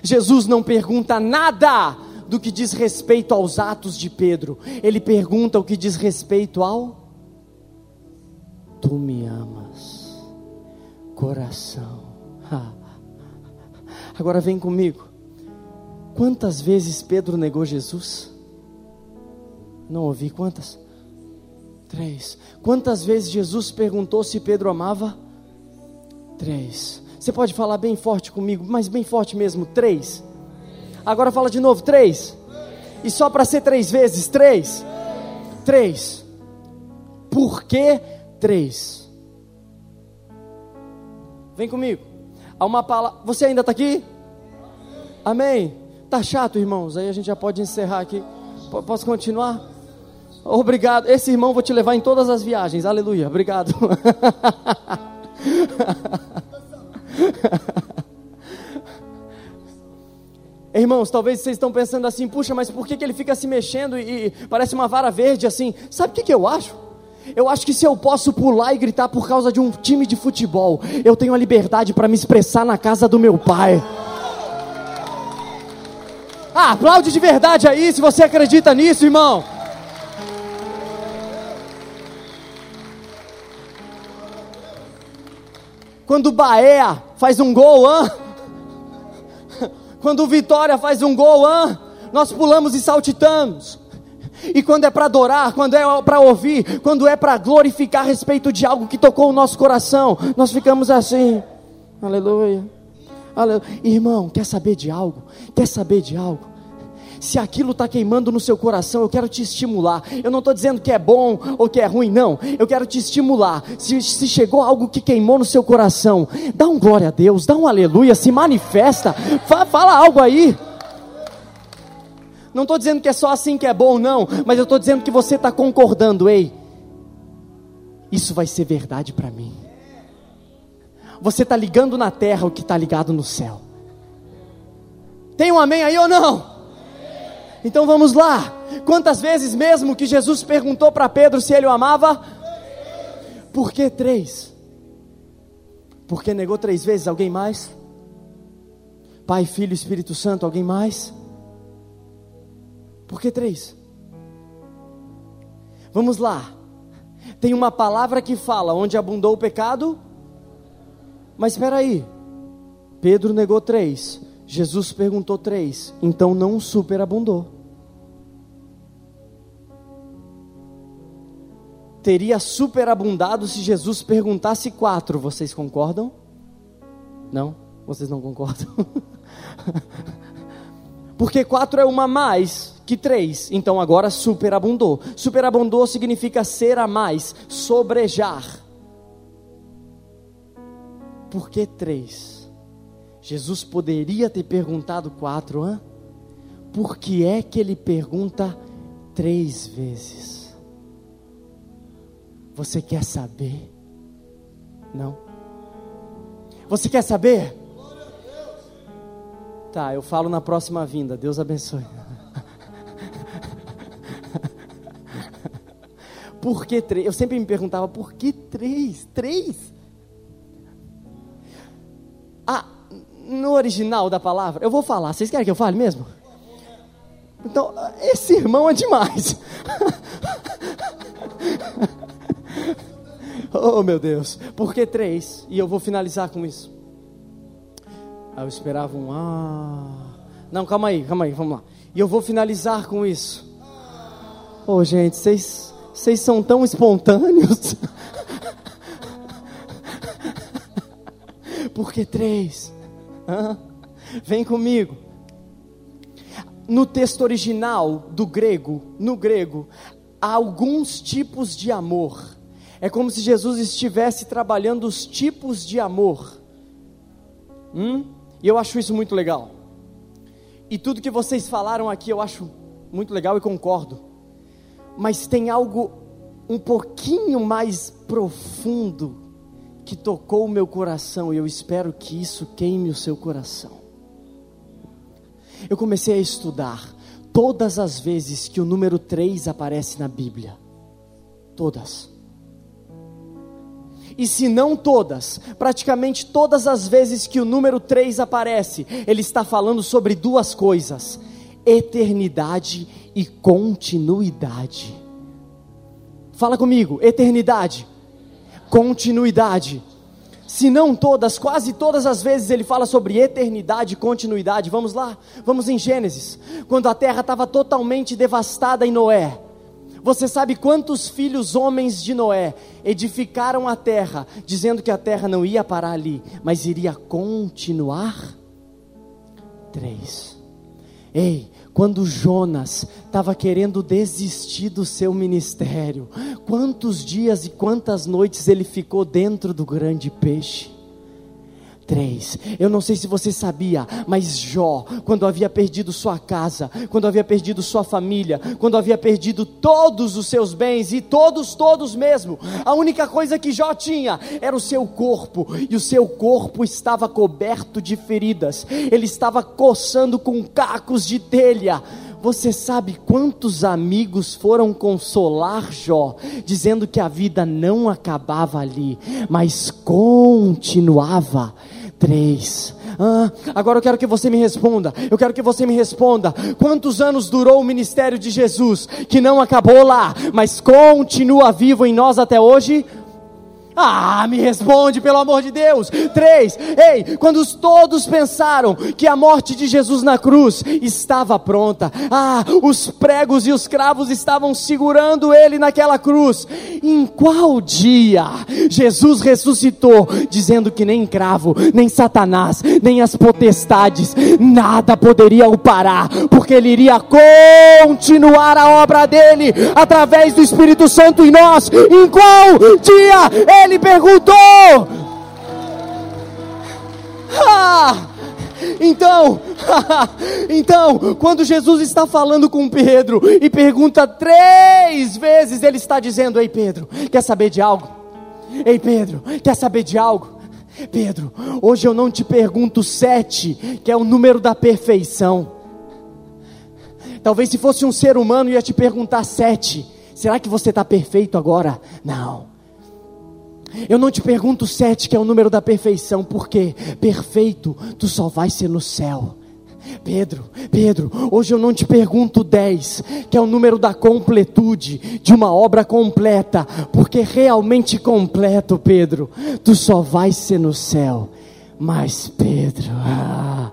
Jesus não pergunta nada do que diz respeito aos atos de Pedro, ele pergunta o que diz respeito ao Tu me amas, coração. Agora vem comigo. Quantas vezes Pedro negou Jesus? Não ouvi quantas? Três. Quantas vezes Jesus perguntou se Pedro amava? Três. Você pode falar bem forte comigo, mas bem forte mesmo. Três. Agora fala de novo. Três. E só para ser três vezes. Três. Três. Por que 3. Vem comigo. Há uma palavra. Você ainda está aqui? Amém. Tá chato, irmãos. Aí a gente já pode encerrar aqui. P posso continuar? Obrigado. Esse irmão vou te levar em todas as viagens. Aleluia. Obrigado. *laughs* Irmãos, talvez vocês estão pensando assim, puxa, mas por que, que ele fica se mexendo e, e parece uma vara verde assim? Sabe o que, que eu acho? Eu acho que se eu posso pular e gritar por causa de um time de futebol, eu tenho a liberdade para me expressar na casa do meu pai. Ah, aplaude de verdade aí se você acredita nisso, irmão. Quando o Baea faz um gol, quando o Vitória faz um gol, nós pulamos e saltitamos. E quando é para adorar, quando é para ouvir, quando é para glorificar a respeito de algo que tocou o nosso coração, nós ficamos assim. Aleluia. Aleluia. Irmão, quer saber de algo? Quer saber de algo? Se aquilo está queimando no seu coração, eu quero te estimular. Eu não estou dizendo que é bom ou que é ruim, não. Eu quero te estimular. Se, se chegou algo que queimou no seu coração, dá um glória a Deus, dá um aleluia, se manifesta, fa, fala algo aí. Não estou dizendo que é só assim que é bom, não. Mas eu estou dizendo que você está concordando, ei. Isso vai ser verdade para mim. Você está ligando na terra o que está ligado no céu. Tem um amém aí ou não? Então vamos lá. Quantas vezes mesmo que Jesus perguntou para Pedro se ele o amava? Por que três? Porque negou três vezes? Alguém mais? Pai, Filho, Espírito Santo, alguém mais? Por que três? Vamos lá. Tem uma palavra que fala onde abundou o pecado. Mas espera aí. Pedro negou três. Jesus perguntou três. Então não superabundou. Teria superabundado se Jesus perguntasse quatro. Vocês concordam? Não? Vocês não concordam? *laughs* Porque quatro é uma mais que três, então agora superabundou. Superabundou significa ser a mais, sobrejar. Por que três? Jesus poderia ter perguntado quatro? Por que é que ele pergunta três vezes? Você quer saber? Não. Você quer saber? Tá, eu falo na próxima vinda. Deus abençoe. Por que três? Eu sempre me perguntava, por que três? Três? Ah, no original da palavra, eu vou falar. Vocês querem que eu fale mesmo? Então, esse irmão é demais. *laughs* oh, meu Deus. Por que três? E eu vou finalizar com isso. Ah, eu esperava um ah. Não, calma aí, calma aí, vamos lá. E eu vou finalizar com isso. Oh, gente, vocês vocês são tão espontâneos. Por que três? Hã? Vem comigo. No texto original do grego, no grego, há alguns tipos de amor. É como se Jesus estivesse trabalhando os tipos de amor. Hum? E eu acho isso muito legal. E tudo que vocês falaram aqui eu acho muito legal e concordo. Mas tem algo um pouquinho mais profundo que tocou o meu coração e eu espero que isso queime o seu coração. Eu comecei a estudar todas as vezes que o número 3 aparece na Bíblia. Todas e se não todas, praticamente todas as vezes que o número 3 aparece, ele está falando sobre duas coisas: eternidade e continuidade. Fala comigo, eternidade, continuidade. Se não todas, quase todas as vezes ele fala sobre eternidade e continuidade. Vamos lá, vamos em Gênesis. Quando a terra estava totalmente devastada em Noé, você sabe quantos filhos homens de Noé edificaram a terra, dizendo que a terra não ia parar ali, mas iria continuar? Três. Ei, quando Jonas estava querendo desistir do seu ministério, quantos dias e quantas noites ele ficou dentro do grande peixe? 3. Eu não sei se você sabia, mas Jó, quando havia perdido sua casa, quando havia perdido sua família, quando havia perdido todos os seus bens e todos, todos mesmo, a única coisa que Jó tinha era o seu corpo, e o seu corpo estava coberto de feridas, ele estava coçando com cacos de telha. Você sabe quantos amigos foram consolar Jó, dizendo que a vida não acabava ali, mas continuava? Três. Ah, agora eu quero que você me responda. Eu quero que você me responda. Quantos anos durou o ministério de Jesus? Que não acabou lá, mas continua vivo em nós até hoje? Ah, me responde, pelo amor de Deus. Três. Ei, quando todos pensaram que a morte de Jesus na cruz estava pronta, ah, os pregos e os cravos estavam segurando ele naquela cruz. Em qual dia Jesus ressuscitou, dizendo que nem cravo, nem Satanás, nem as potestades, nada poderia o parar, porque ele iria continuar a obra dele através do Espírito Santo em nós. Em qual dia ele perguntou. Ah! Então, *laughs* então, quando Jesus está falando com Pedro e pergunta três vezes, ele está dizendo: Ei Pedro, quer saber de algo? Ei Pedro, quer saber de algo? Pedro, hoje eu não te pergunto sete, que é o número da perfeição. Talvez se fosse um ser humano ia te perguntar sete. Será que você está perfeito agora? Não. Eu não te pergunto sete, que é o número da perfeição, porque perfeito tu só vai ser no céu. Pedro, Pedro, hoje eu não te pergunto dez, que é o número da completude, de uma obra completa, porque realmente completo, Pedro, tu só vai ser no céu. Mas Pedro, ah,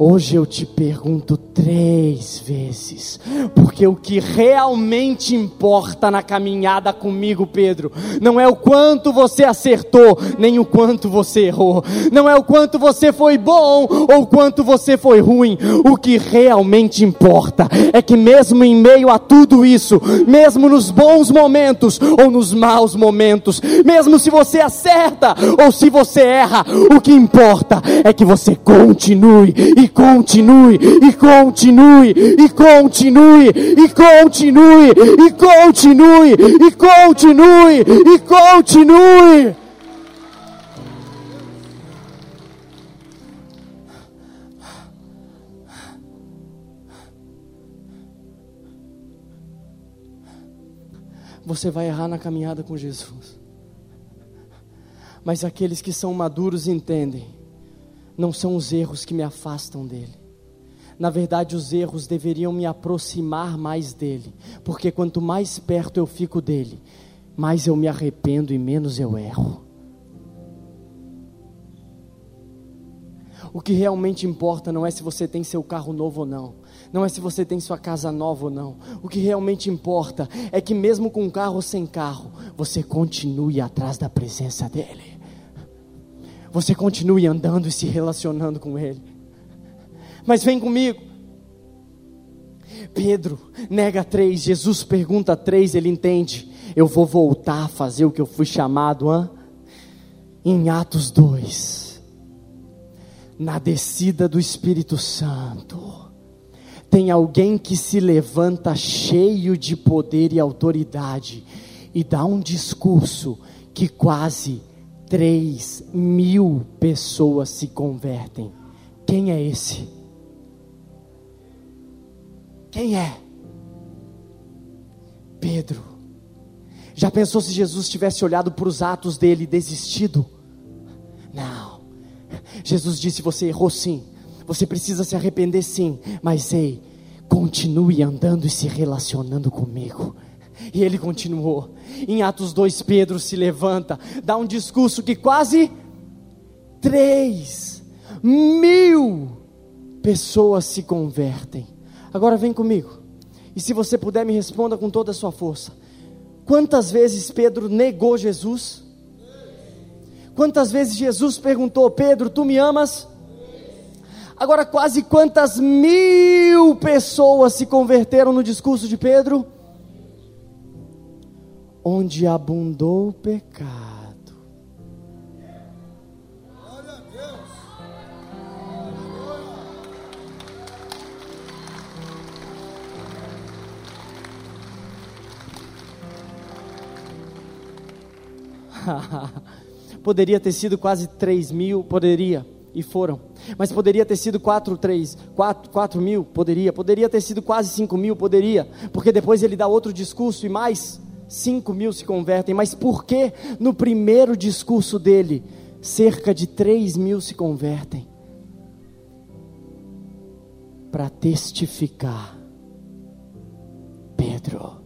hoje eu te pergunto três vezes, porque o que realmente importa na caminhada comigo, Pedro, não é o quanto você acertou, nem o quanto você errou, não é o quanto você foi bom ou o quanto você foi ruim, o que realmente importa é que mesmo em meio a tudo isso, mesmo nos bons momentos ou nos maus momentos, mesmo se você acerta ou se você erra, o que importa importa é que você continue e continue e continue e continue e continue e continue e continue e continue. Você vai errar na caminhada com Jesus. Mas aqueles que são maduros entendem, não são os erros que me afastam dele. Na verdade, os erros deveriam me aproximar mais dele, porque quanto mais perto eu fico dele, mais eu me arrependo e menos eu erro. O que realmente importa não é se você tem seu carro novo ou não, não é se você tem sua casa nova ou não. O que realmente importa é que, mesmo com carro ou sem carro, você continue atrás da presença dEle você continue andando e se relacionando com Ele. Mas vem comigo. Pedro nega três, Jesus pergunta três, ele entende. Eu vou voltar a fazer o que eu fui chamado hein? em Atos 2. Na descida do Espírito Santo, tem alguém que se levanta cheio de poder e autoridade e dá um discurso que quase 3 mil pessoas se convertem. Quem é esse? Quem é? Pedro. Já pensou se Jesus tivesse olhado para os atos dele e desistido? Não. Jesus disse: Você errou sim. Você precisa se arrepender sim. Mas ei, continue andando e se relacionando comigo. E ele continuou. Em Atos 2, Pedro se levanta, dá um discurso que quase três mil pessoas se convertem. Agora vem comigo. E se você puder, me responda com toda a sua força. Quantas vezes Pedro negou Jesus? Quantas vezes Jesus perguntou: Pedro, tu me amas? Agora, quase quantas mil pessoas se converteram no discurso de Pedro? Onde abundou o pecado. Glória a Deus. poderia ter sido quase 3 mil, poderia, e foram. Mas poderia ter sido 4, 3, 4, 4 mil, poderia. Poderia ter sido quase 5 mil, poderia. Porque depois ele dá outro discurso e mais. 5 mil se convertem, mas por que no primeiro discurso dele, cerca de 3 mil se convertem? Para testificar, Pedro,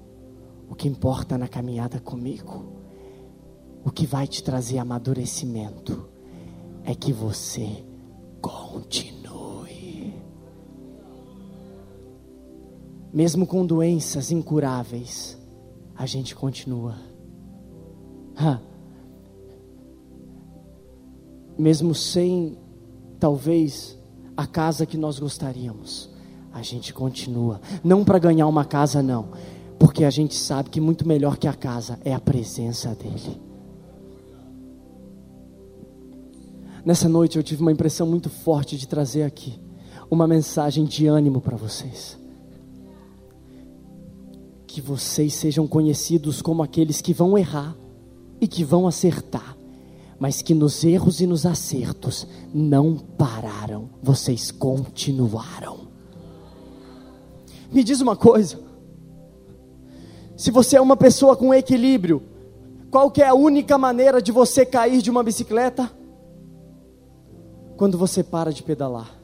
o que importa na caminhada comigo, o que vai te trazer amadurecimento, é que você continue. Mesmo com doenças incuráveis, a gente continua. Mesmo sem, talvez, a casa que nós gostaríamos, a gente continua. Não para ganhar uma casa, não, porque a gente sabe que muito melhor que a casa é a presença dEle. Nessa noite eu tive uma impressão muito forte de trazer aqui uma mensagem de ânimo para vocês que vocês sejam conhecidos como aqueles que vão errar e que vão acertar, mas que nos erros e nos acertos não pararam, vocês continuaram. Me diz uma coisa: se você é uma pessoa com equilíbrio, qual que é a única maneira de você cair de uma bicicleta? Quando você para de pedalar.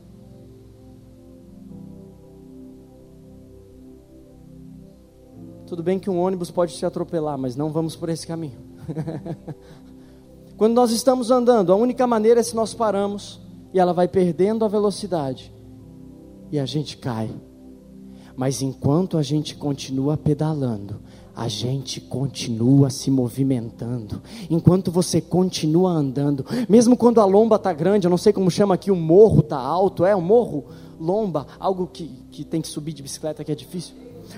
Tudo bem que um ônibus pode te atropelar, mas não vamos por esse caminho. *laughs* Quando nós estamos andando, a única maneira é se nós paramos e ela vai perdendo a velocidade e a gente cai. Mas enquanto a gente continua pedalando, a gente continua se movimentando. Enquanto você continua andando, mesmo quando a lomba está grande, eu não sei como chama aqui, o morro está alto, é um morro, lomba, algo que, que tem que subir de bicicleta que é difícil.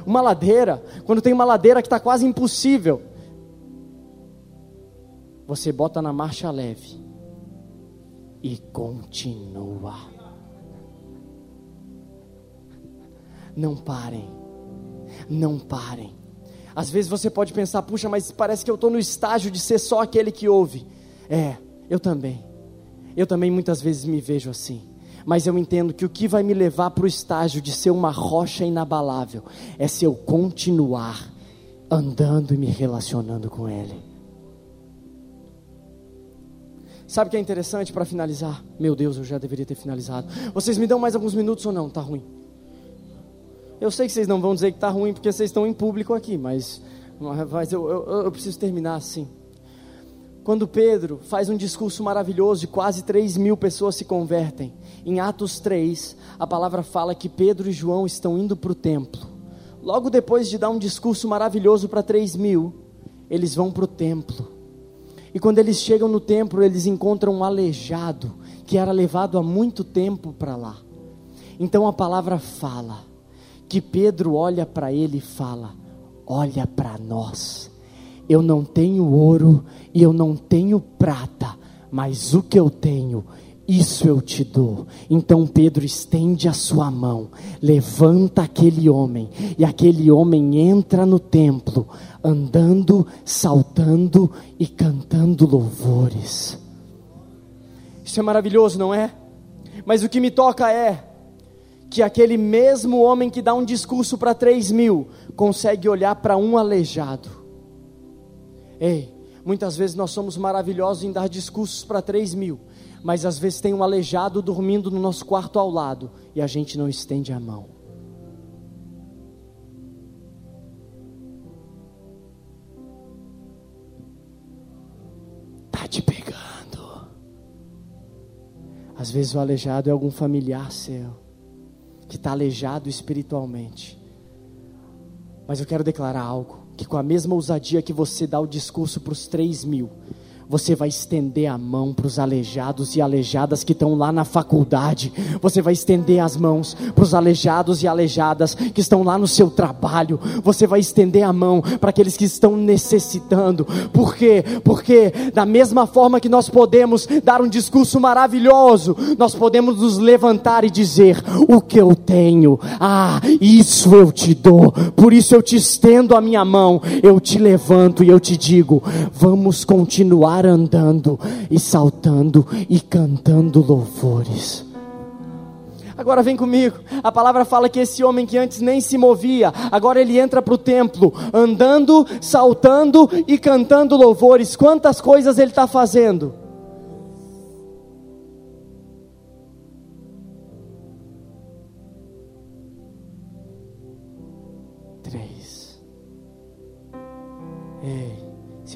Uma ladeira, quando tem uma ladeira que está quase impossível, você bota na marcha leve e continua. Não parem, não parem. Às vezes você pode pensar, puxa, mas parece que eu estou no estágio de ser só aquele que ouve. É, eu também. Eu também muitas vezes me vejo assim. Mas eu entendo que o que vai me levar para o estágio de ser uma rocha inabalável é se eu continuar andando e me relacionando com Ele. Sabe o que é interessante para finalizar? Meu Deus, eu já deveria ter finalizado. Vocês me dão mais alguns minutos ou não? Tá ruim. Eu sei que vocês não vão dizer que tá ruim porque vocês estão em público aqui, mas, mas eu, eu, eu preciso terminar assim. Quando Pedro faz um discurso maravilhoso e quase 3 mil pessoas se convertem, em Atos 3, a palavra fala que Pedro e João estão indo para o templo. Logo depois de dar um discurso maravilhoso para 3 mil, eles vão para o templo. E quando eles chegam no templo, eles encontram um aleijado que era levado há muito tempo para lá. Então a palavra fala que Pedro olha para ele e fala: Olha para nós. Eu não tenho ouro e eu não tenho prata, mas o que eu tenho, isso eu te dou. Então Pedro estende a sua mão, levanta aquele homem, e aquele homem entra no templo, andando, saltando e cantando louvores. Isso é maravilhoso, não é? Mas o que me toca é que aquele mesmo homem que dá um discurso para três mil consegue olhar para um aleijado. Ei, muitas vezes nós somos maravilhosos em dar discursos para três mil, mas às vezes tem um aleijado dormindo no nosso quarto ao lado e a gente não estende a mão. Tá te pegando. Às vezes o aleijado é algum familiar seu que está aleijado espiritualmente. Mas eu quero declarar algo: que com a mesma ousadia que você dá o discurso para os três mil, você vai estender a mão para os aleijados e aleijadas que estão lá na faculdade. Você vai estender as mãos para os aleijados e aleijadas que estão lá no seu trabalho. Você vai estender a mão para aqueles que estão necessitando. Por quê? Porque da mesma forma que nós podemos dar um discurso maravilhoso, nós podemos nos levantar e dizer: "O que eu tenho, ah, isso eu te dou. Por isso eu te estendo a minha mão, eu te levanto e eu te digo: vamos continuar continuar andando e saltando e cantando louvores. Agora vem comigo. A palavra fala que esse homem que antes nem se movia, agora ele entra para o templo, andando, saltando e cantando louvores. Quantas coisas ele está fazendo?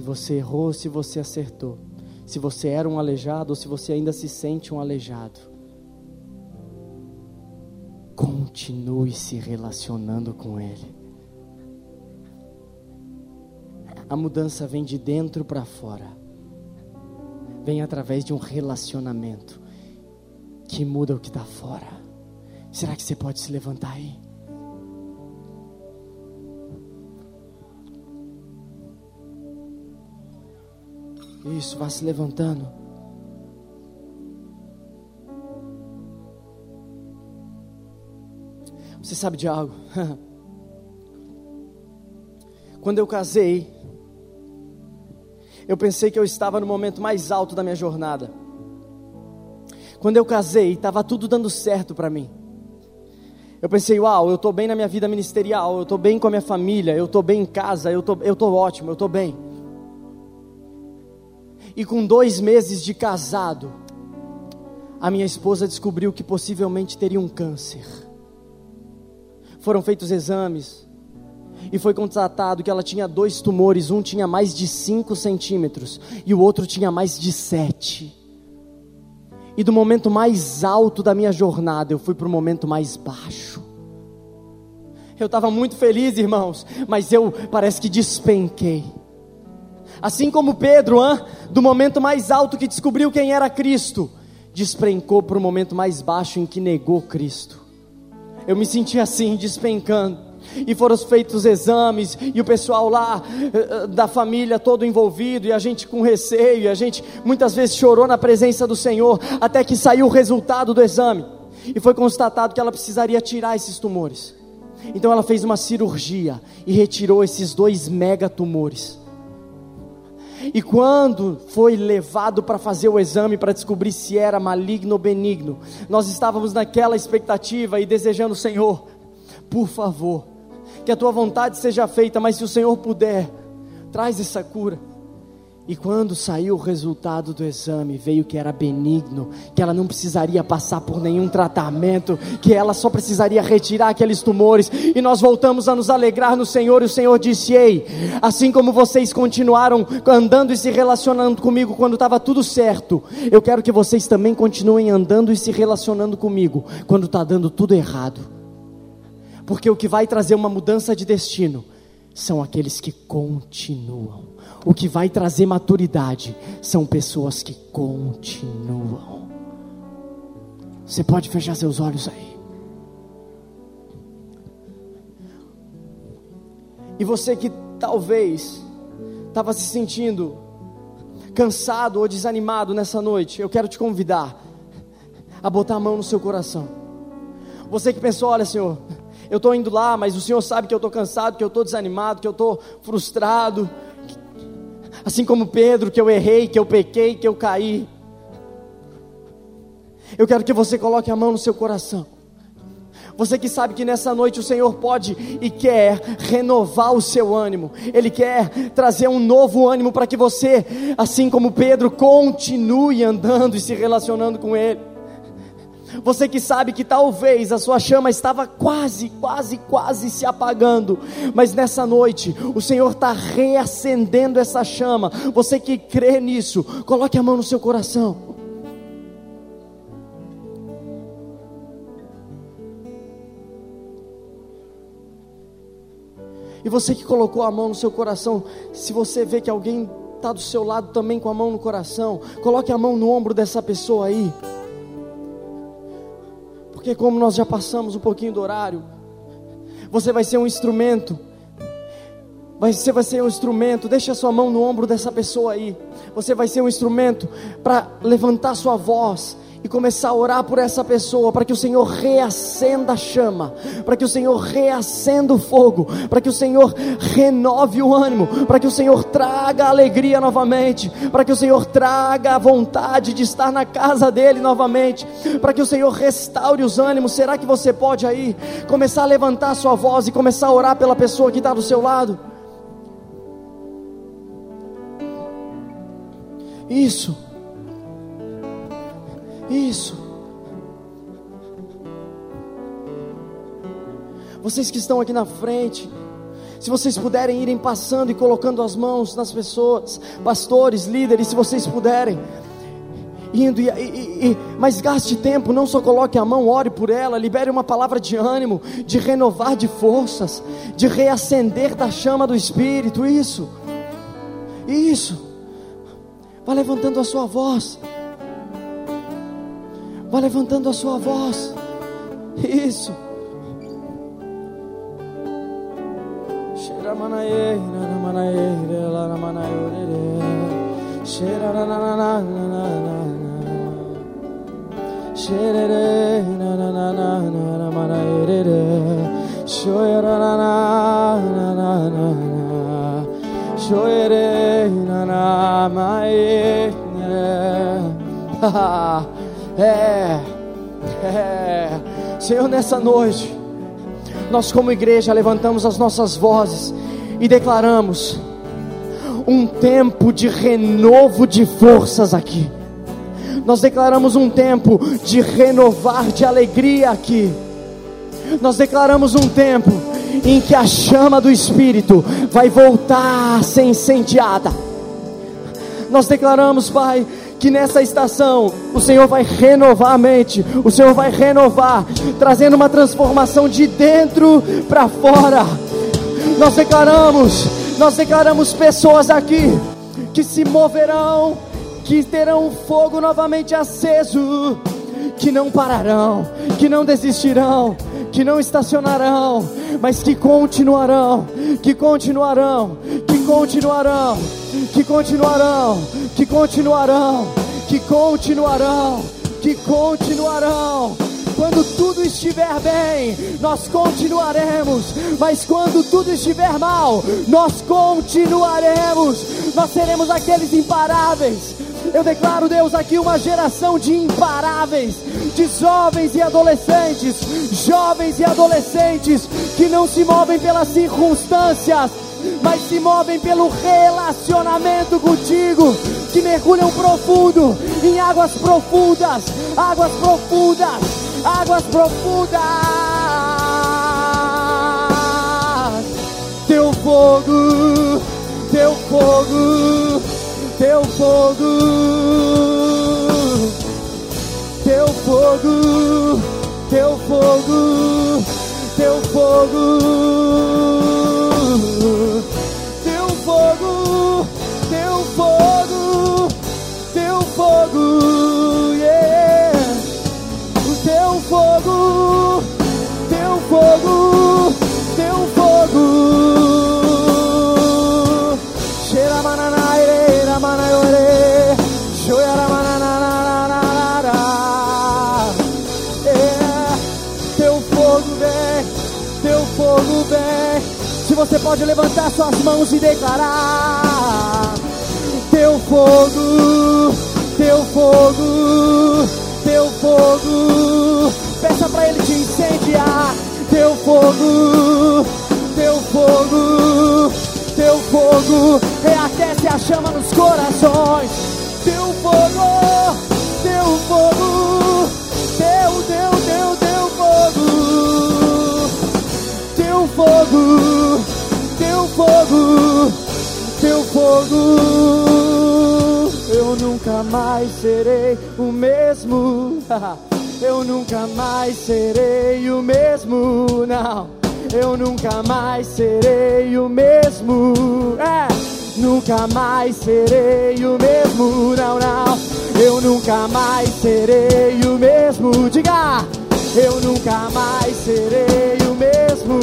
Se você errou, se você acertou. Se você era um aleijado ou se você ainda se sente um aleijado. Continue se relacionando com Ele. A mudança vem de dentro para fora. Vem através de um relacionamento que muda o que está fora. Será que você pode se levantar aí? Isso, vá se levantando. Você sabe de algo? *laughs* Quando eu casei, eu pensei que eu estava no momento mais alto da minha jornada. Quando eu casei, estava tudo dando certo para mim. Eu pensei, uau, eu estou bem na minha vida ministerial, eu estou bem com a minha família, eu estou bem em casa, eu tô, estou tô ótimo, eu estou bem e com dois meses de casado, a minha esposa descobriu que possivelmente teria um câncer. Foram feitos exames, e foi constatado que ela tinha dois tumores, um tinha mais de 5 centímetros e o outro tinha mais de 7. E do momento mais alto da minha jornada, eu fui para o momento mais baixo. Eu estava muito feliz, irmãos, mas eu parece que despenquei. Assim como Pedro, hein, do momento mais alto que descobriu quem era Cristo, despencou para o momento mais baixo em que negou Cristo. Eu me senti assim, despencando e foram feitos exames, e o pessoal lá eh, eh, da família todo envolvido, e a gente com receio, e a gente muitas vezes chorou na presença do Senhor, até que saiu o resultado do exame, e foi constatado que ela precisaria tirar esses tumores. Então ela fez uma cirurgia e retirou esses dois mega tumores. E quando foi levado para fazer o exame para descobrir se era maligno ou benigno, nós estávamos naquela expectativa e desejando, Senhor, por favor, que a tua vontade seja feita, mas se o Senhor puder, traz essa cura. E quando saiu o resultado do exame, veio que era benigno, que ela não precisaria passar por nenhum tratamento, que ela só precisaria retirar aqueles tumores, e nós voltamos a nos alegrar no Senhor, e o Senhor disse: Ei, assim como vocês continuaram andando e se relacionando comigo quando estava tudo certo, eu quero que vocês também continuem andando e se relacionando comigo quando está dando tudo errado porque o que vai trazer uma mudança de destino são aqueles que continuam. O que vai trazer maturidade são pessoas que continuam. Você pode fechar seus olhos aí. E você que talvez estava se sentindo cansado ou desanimado nessa noite, eu quero te convidar a botar a mão no seu coração. Você que pensou, olha, Senhor, eu estou indo lá, mas o Senhor sabe que eu estou cansado, que eu estou desanimado, que eu estou frustrado. Assim como Pedro, que eu errei, que eu pequei, que eu caí. Eu quero que você coloque a mão no seu coração. Você que sabe que nessa noite o Senhor pode e quer renovar o seu ânimo, Ele quer trazer um novo ânimo para que você, assim como Pedro, continue andando e se relacionando com Ele. Você que sabe que talvez a sua chama estava quase, quase, quase se apagando, mas nessa noite o Senhor está reacendendo essa chama. Você que crê nisso, coloque a mão no seu coração. E você que colocou a mão no seu coração, se você vê que alguém está do seu lado também com a mão no coração, coloque a mão no ombro dessa pessoa aí. Porque, como nós já passamos um pouquinho do horário, você vai ser um instrumento. Você vai ser um instrumento. Deixa a sua mão no ombro dessa pessoa aí. Você vai ser um instrumento para levantar sua voz e começar a orar por essa pessoa, para que o Senhor reacenda a chama, para que o Senhor reacenda o fogo, para que o Senhor renove o ânimo, para que o Senhor traga alegria novamente, para que o Senhor traga a vontade de estar na casa dele novamente, para que o Senhor restaure os ânimos. Será que você pode aí começar a levantar a sua voz e começar a orar pela pessoa que está do seu lado? Isso. Isso. Vocês que estão aqui na frente, se vocês puderem irem passando e colocando as mãos nas pessoas, pastores, líderes, se vocês puderem, indo e, e, e, mas gaste tempo, não só coloque a mão, ore por ela, libere uma palavra de ânimo, de renovar de forças, de reacender da chama do Espírito, isso, isso, vá levantando a sua voz. Vá levantando a sua voz. Isso. Cheira manaê, é, é. Senhor, nessa noite, nós como igreja levantamos as nossas vozes e declaramos um tempo de renovo de forças aqui. Nós declaramos um tempo de renovar de alegria aqui. Nós declaramos um tempo em que a chama do Espírito vai voltar a ser incendiada. Nós declaramos, Pai, que nessa estação o Senhor vai renovar a mente, o Senhor vai renovar, trazendo uma transformação de dentro para fora. Nós declaramos, nós declaramos pessoas aqui que se moverão, que terão fogo novamente aceso, que não pararão, que não desistirão, que não estacionarão, mas que continuarão, que continuarão, que continuarão, que continuarão, que continuarão, que continuarão, que continuarão. Quando tudo estiver bem, nós continuaremos, mas quando tudo estiver mal, nós continuaremos. Nós seremos aqueles imparáveis. Eu declaro, Deus, aqui uma geração de imparáveis, de jovens e adolescentes, jovens e adolescentes que não se movem pelas circunstâncias, mas se movem pelo relacionamento contigo, que mergulham profundo em águas profundas, águas profundas, águas profundas. Teu fogo, teu fogo, teu fogo, teu fogo, teu fogo, teu fogo, teu Se você pode levantar suas mãos e declarar: Teu fogo, teu fogo, teu fogo. Peça para ele te incendiar. Teu fogo, teu fogo, teu fogo. Reaquece a chama nos corações. Teu fogo, teu fogo, teu, teu, teu, teu fogo teu fogo, teu fogo, teu fogo. Eu nunca mais serei o mesmo. *laughs* Eu nunca mais serei o mesmo. Não, eu nunca mais serei o mesmo. É, nunca mais serei o mesmo. Não, não, eu nunca mais serei o mesmo. Diga. Eu nunca mais serei o mesmo.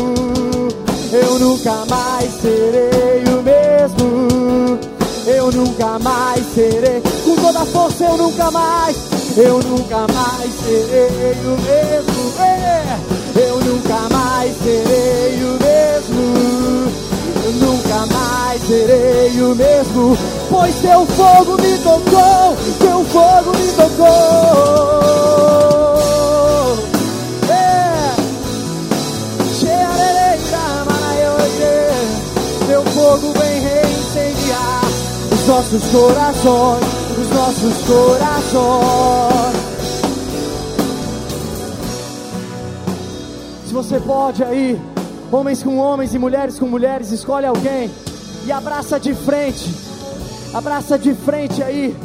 Eu nunca mais serei o mesmo. Eu nunca mais serei. Com toda a força, eu nunca mais. Eu nunca mais serei o mesmo. Eu nunca mais serei nunca mais serei o mesmo. Pois teu fogo me tocou. Teu fogo me tocou. É. Teu fogo vem reincendiar os nossos corações, os nossos corações. Se você pode aí, homens com homens e mulheres com mulheres, escolhe alguém e abraça de frente. Abraça de frente aí.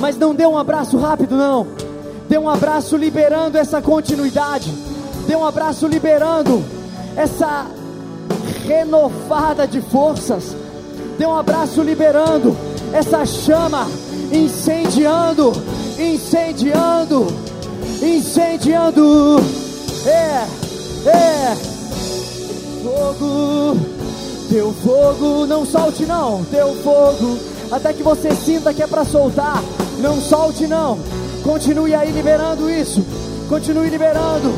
Mas não dê um abraço rápido, não. Dê um abraço liberando essa continuidade. Dê um abraço liberando essa renovada de forças. Dê um abraço liberando essa chama, incendiando, incendiando, incendiando. É, é. Fogo, teu fogo, não solte não, teu fogo, até que você sinta que é para soltar. Não solte não. Continue aí liberando isso. Continue liberando.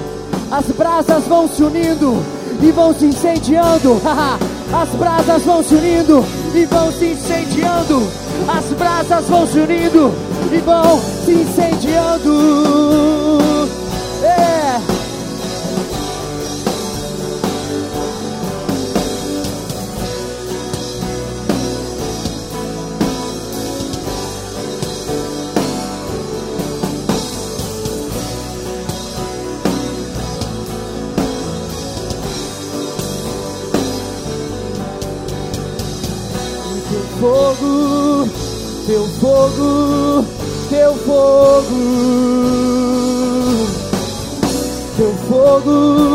As brasas vão se unindo e vão se incendiando. *laughs* As brasas vão se unindo e vão se incendiando. As brasas vão se unindo e vão se incendiando. Fogo, teu fogo, teu fogo,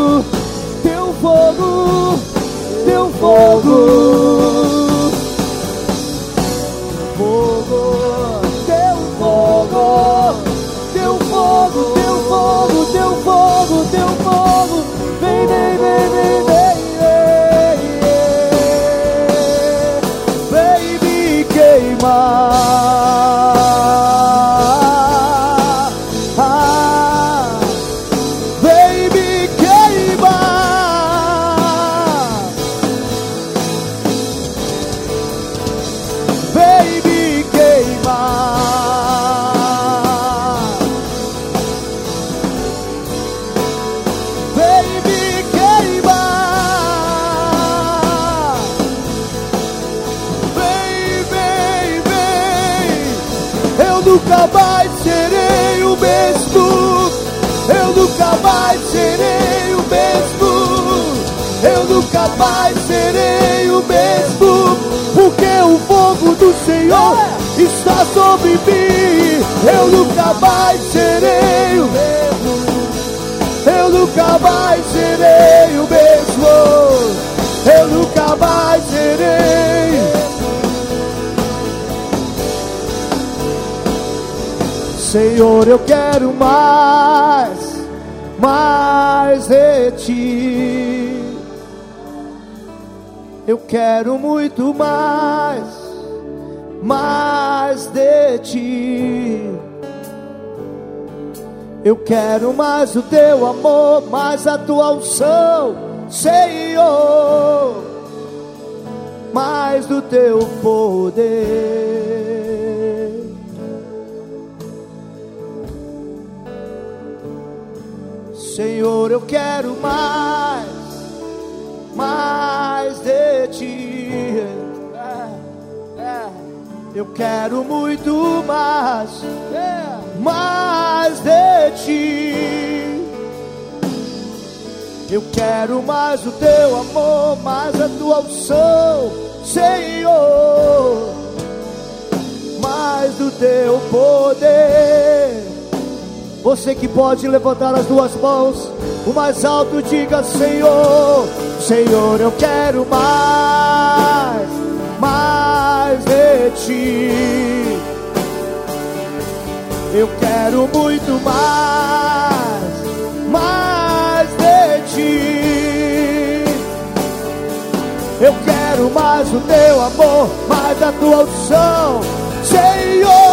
Senhor, eu quero mais, mais de ti. Eu quero muito mais, mais de ti. Eu quero mais o teu amor, mais a tua unção, Senhor, mais do teu poder. Senhor, eu quero mais mais de ti. É, é. Eu quero muito mais, mais de ti. Eu quero mais o teu amor, mais a tua unção, Senhor, mais do teu poder. Você que pode levantar as duas mãos, o mais alto diga: Senhor, Senhor, eu quero mais, mais de ti. Eu quero muito mais, mais de ti. Eu quero mais o teu amor, mais a tua unção, Senhor,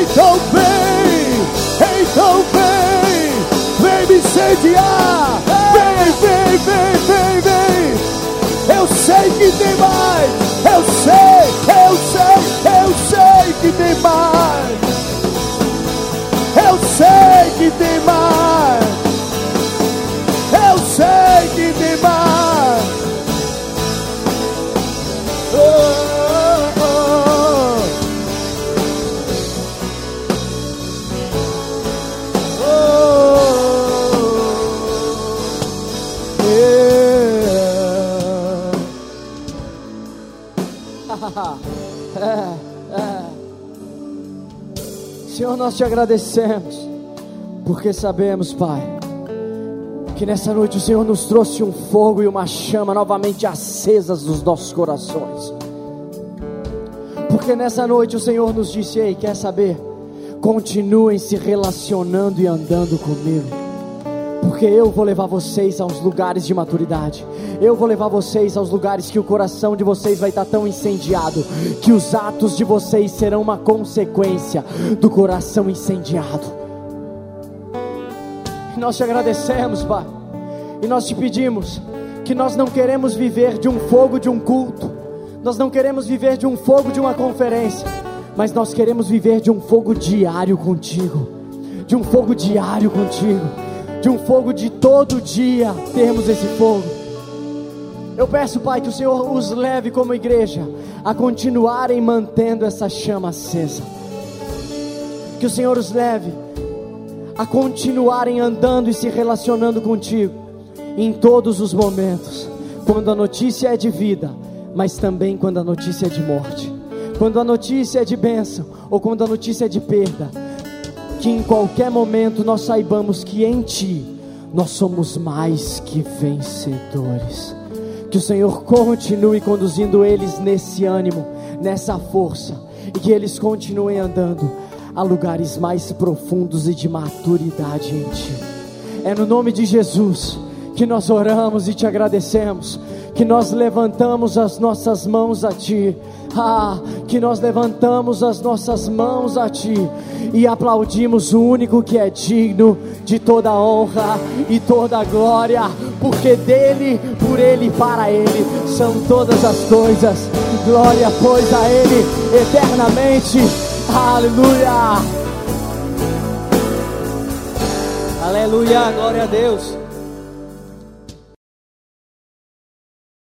então vem, então vem, vem me incendiar, vem, vem, vem, vem, vem. Eu sei que tem mais, eu sei, eu sei, eu sei que tem mais. Eu sei que tem mais. Nós te agradecemos, porque sabemos, Pai, que nessa noite o Senhor nos trouxe um fogo e uma chama novamente acesas nos nossos corações. Porque nessa noite o Senhor nos disse: Ei, quer saber? Continuem se relacionando e andando comigo porque eu vou levar vocês aos lugares de maturidade. Eu vou levar vocês aos lugares que o coração de vocês vai estar tão incendiado que os atos de vocês serão uma consequência do coração incendiado. Nós te agradecemos, Pai. E nós te pedimos que nós não queremos viver de um fogo de um culto. Nós não queremos viver de um fogo de uma conferência, mas nós queremos viver de um fogo diário contigo. De um fogo diário contigo de um fogo de todo dia termos esse fogo. Eu peço, Pai, que o Senhor os leve como igreja a continuarem mantendo essa chama acesa. Que o Senhor os leve a continuarem andando e se relacionando contigo em todos os momentos. Quando a notícia é de vida, mas também quando a notícia é de morte. Quando a notícia é de bênção ou quando a notícia é de perda. Que em qualquer momento nós saibamos que em Ti nós somos mais que vencedores. Que o Senhor continue conduzindo eles nesse ânimo, nessa força, e que eles continuem andando a lugares mais profundos e de maturidade em Ti. É no nome de Jesus que nós oramos e te agradecemos, que nós levantamos as nossas mãos a Ti. Ah, que nós levantamos as nossas mãos a Ti e aplaudimos o único que é digno de toda honra e toda glória, porque dele, por Ele e para Ele são todas as coisas. Glória, pois, a Ele eternamente. Aleluia. Aleluia, glória a Deus.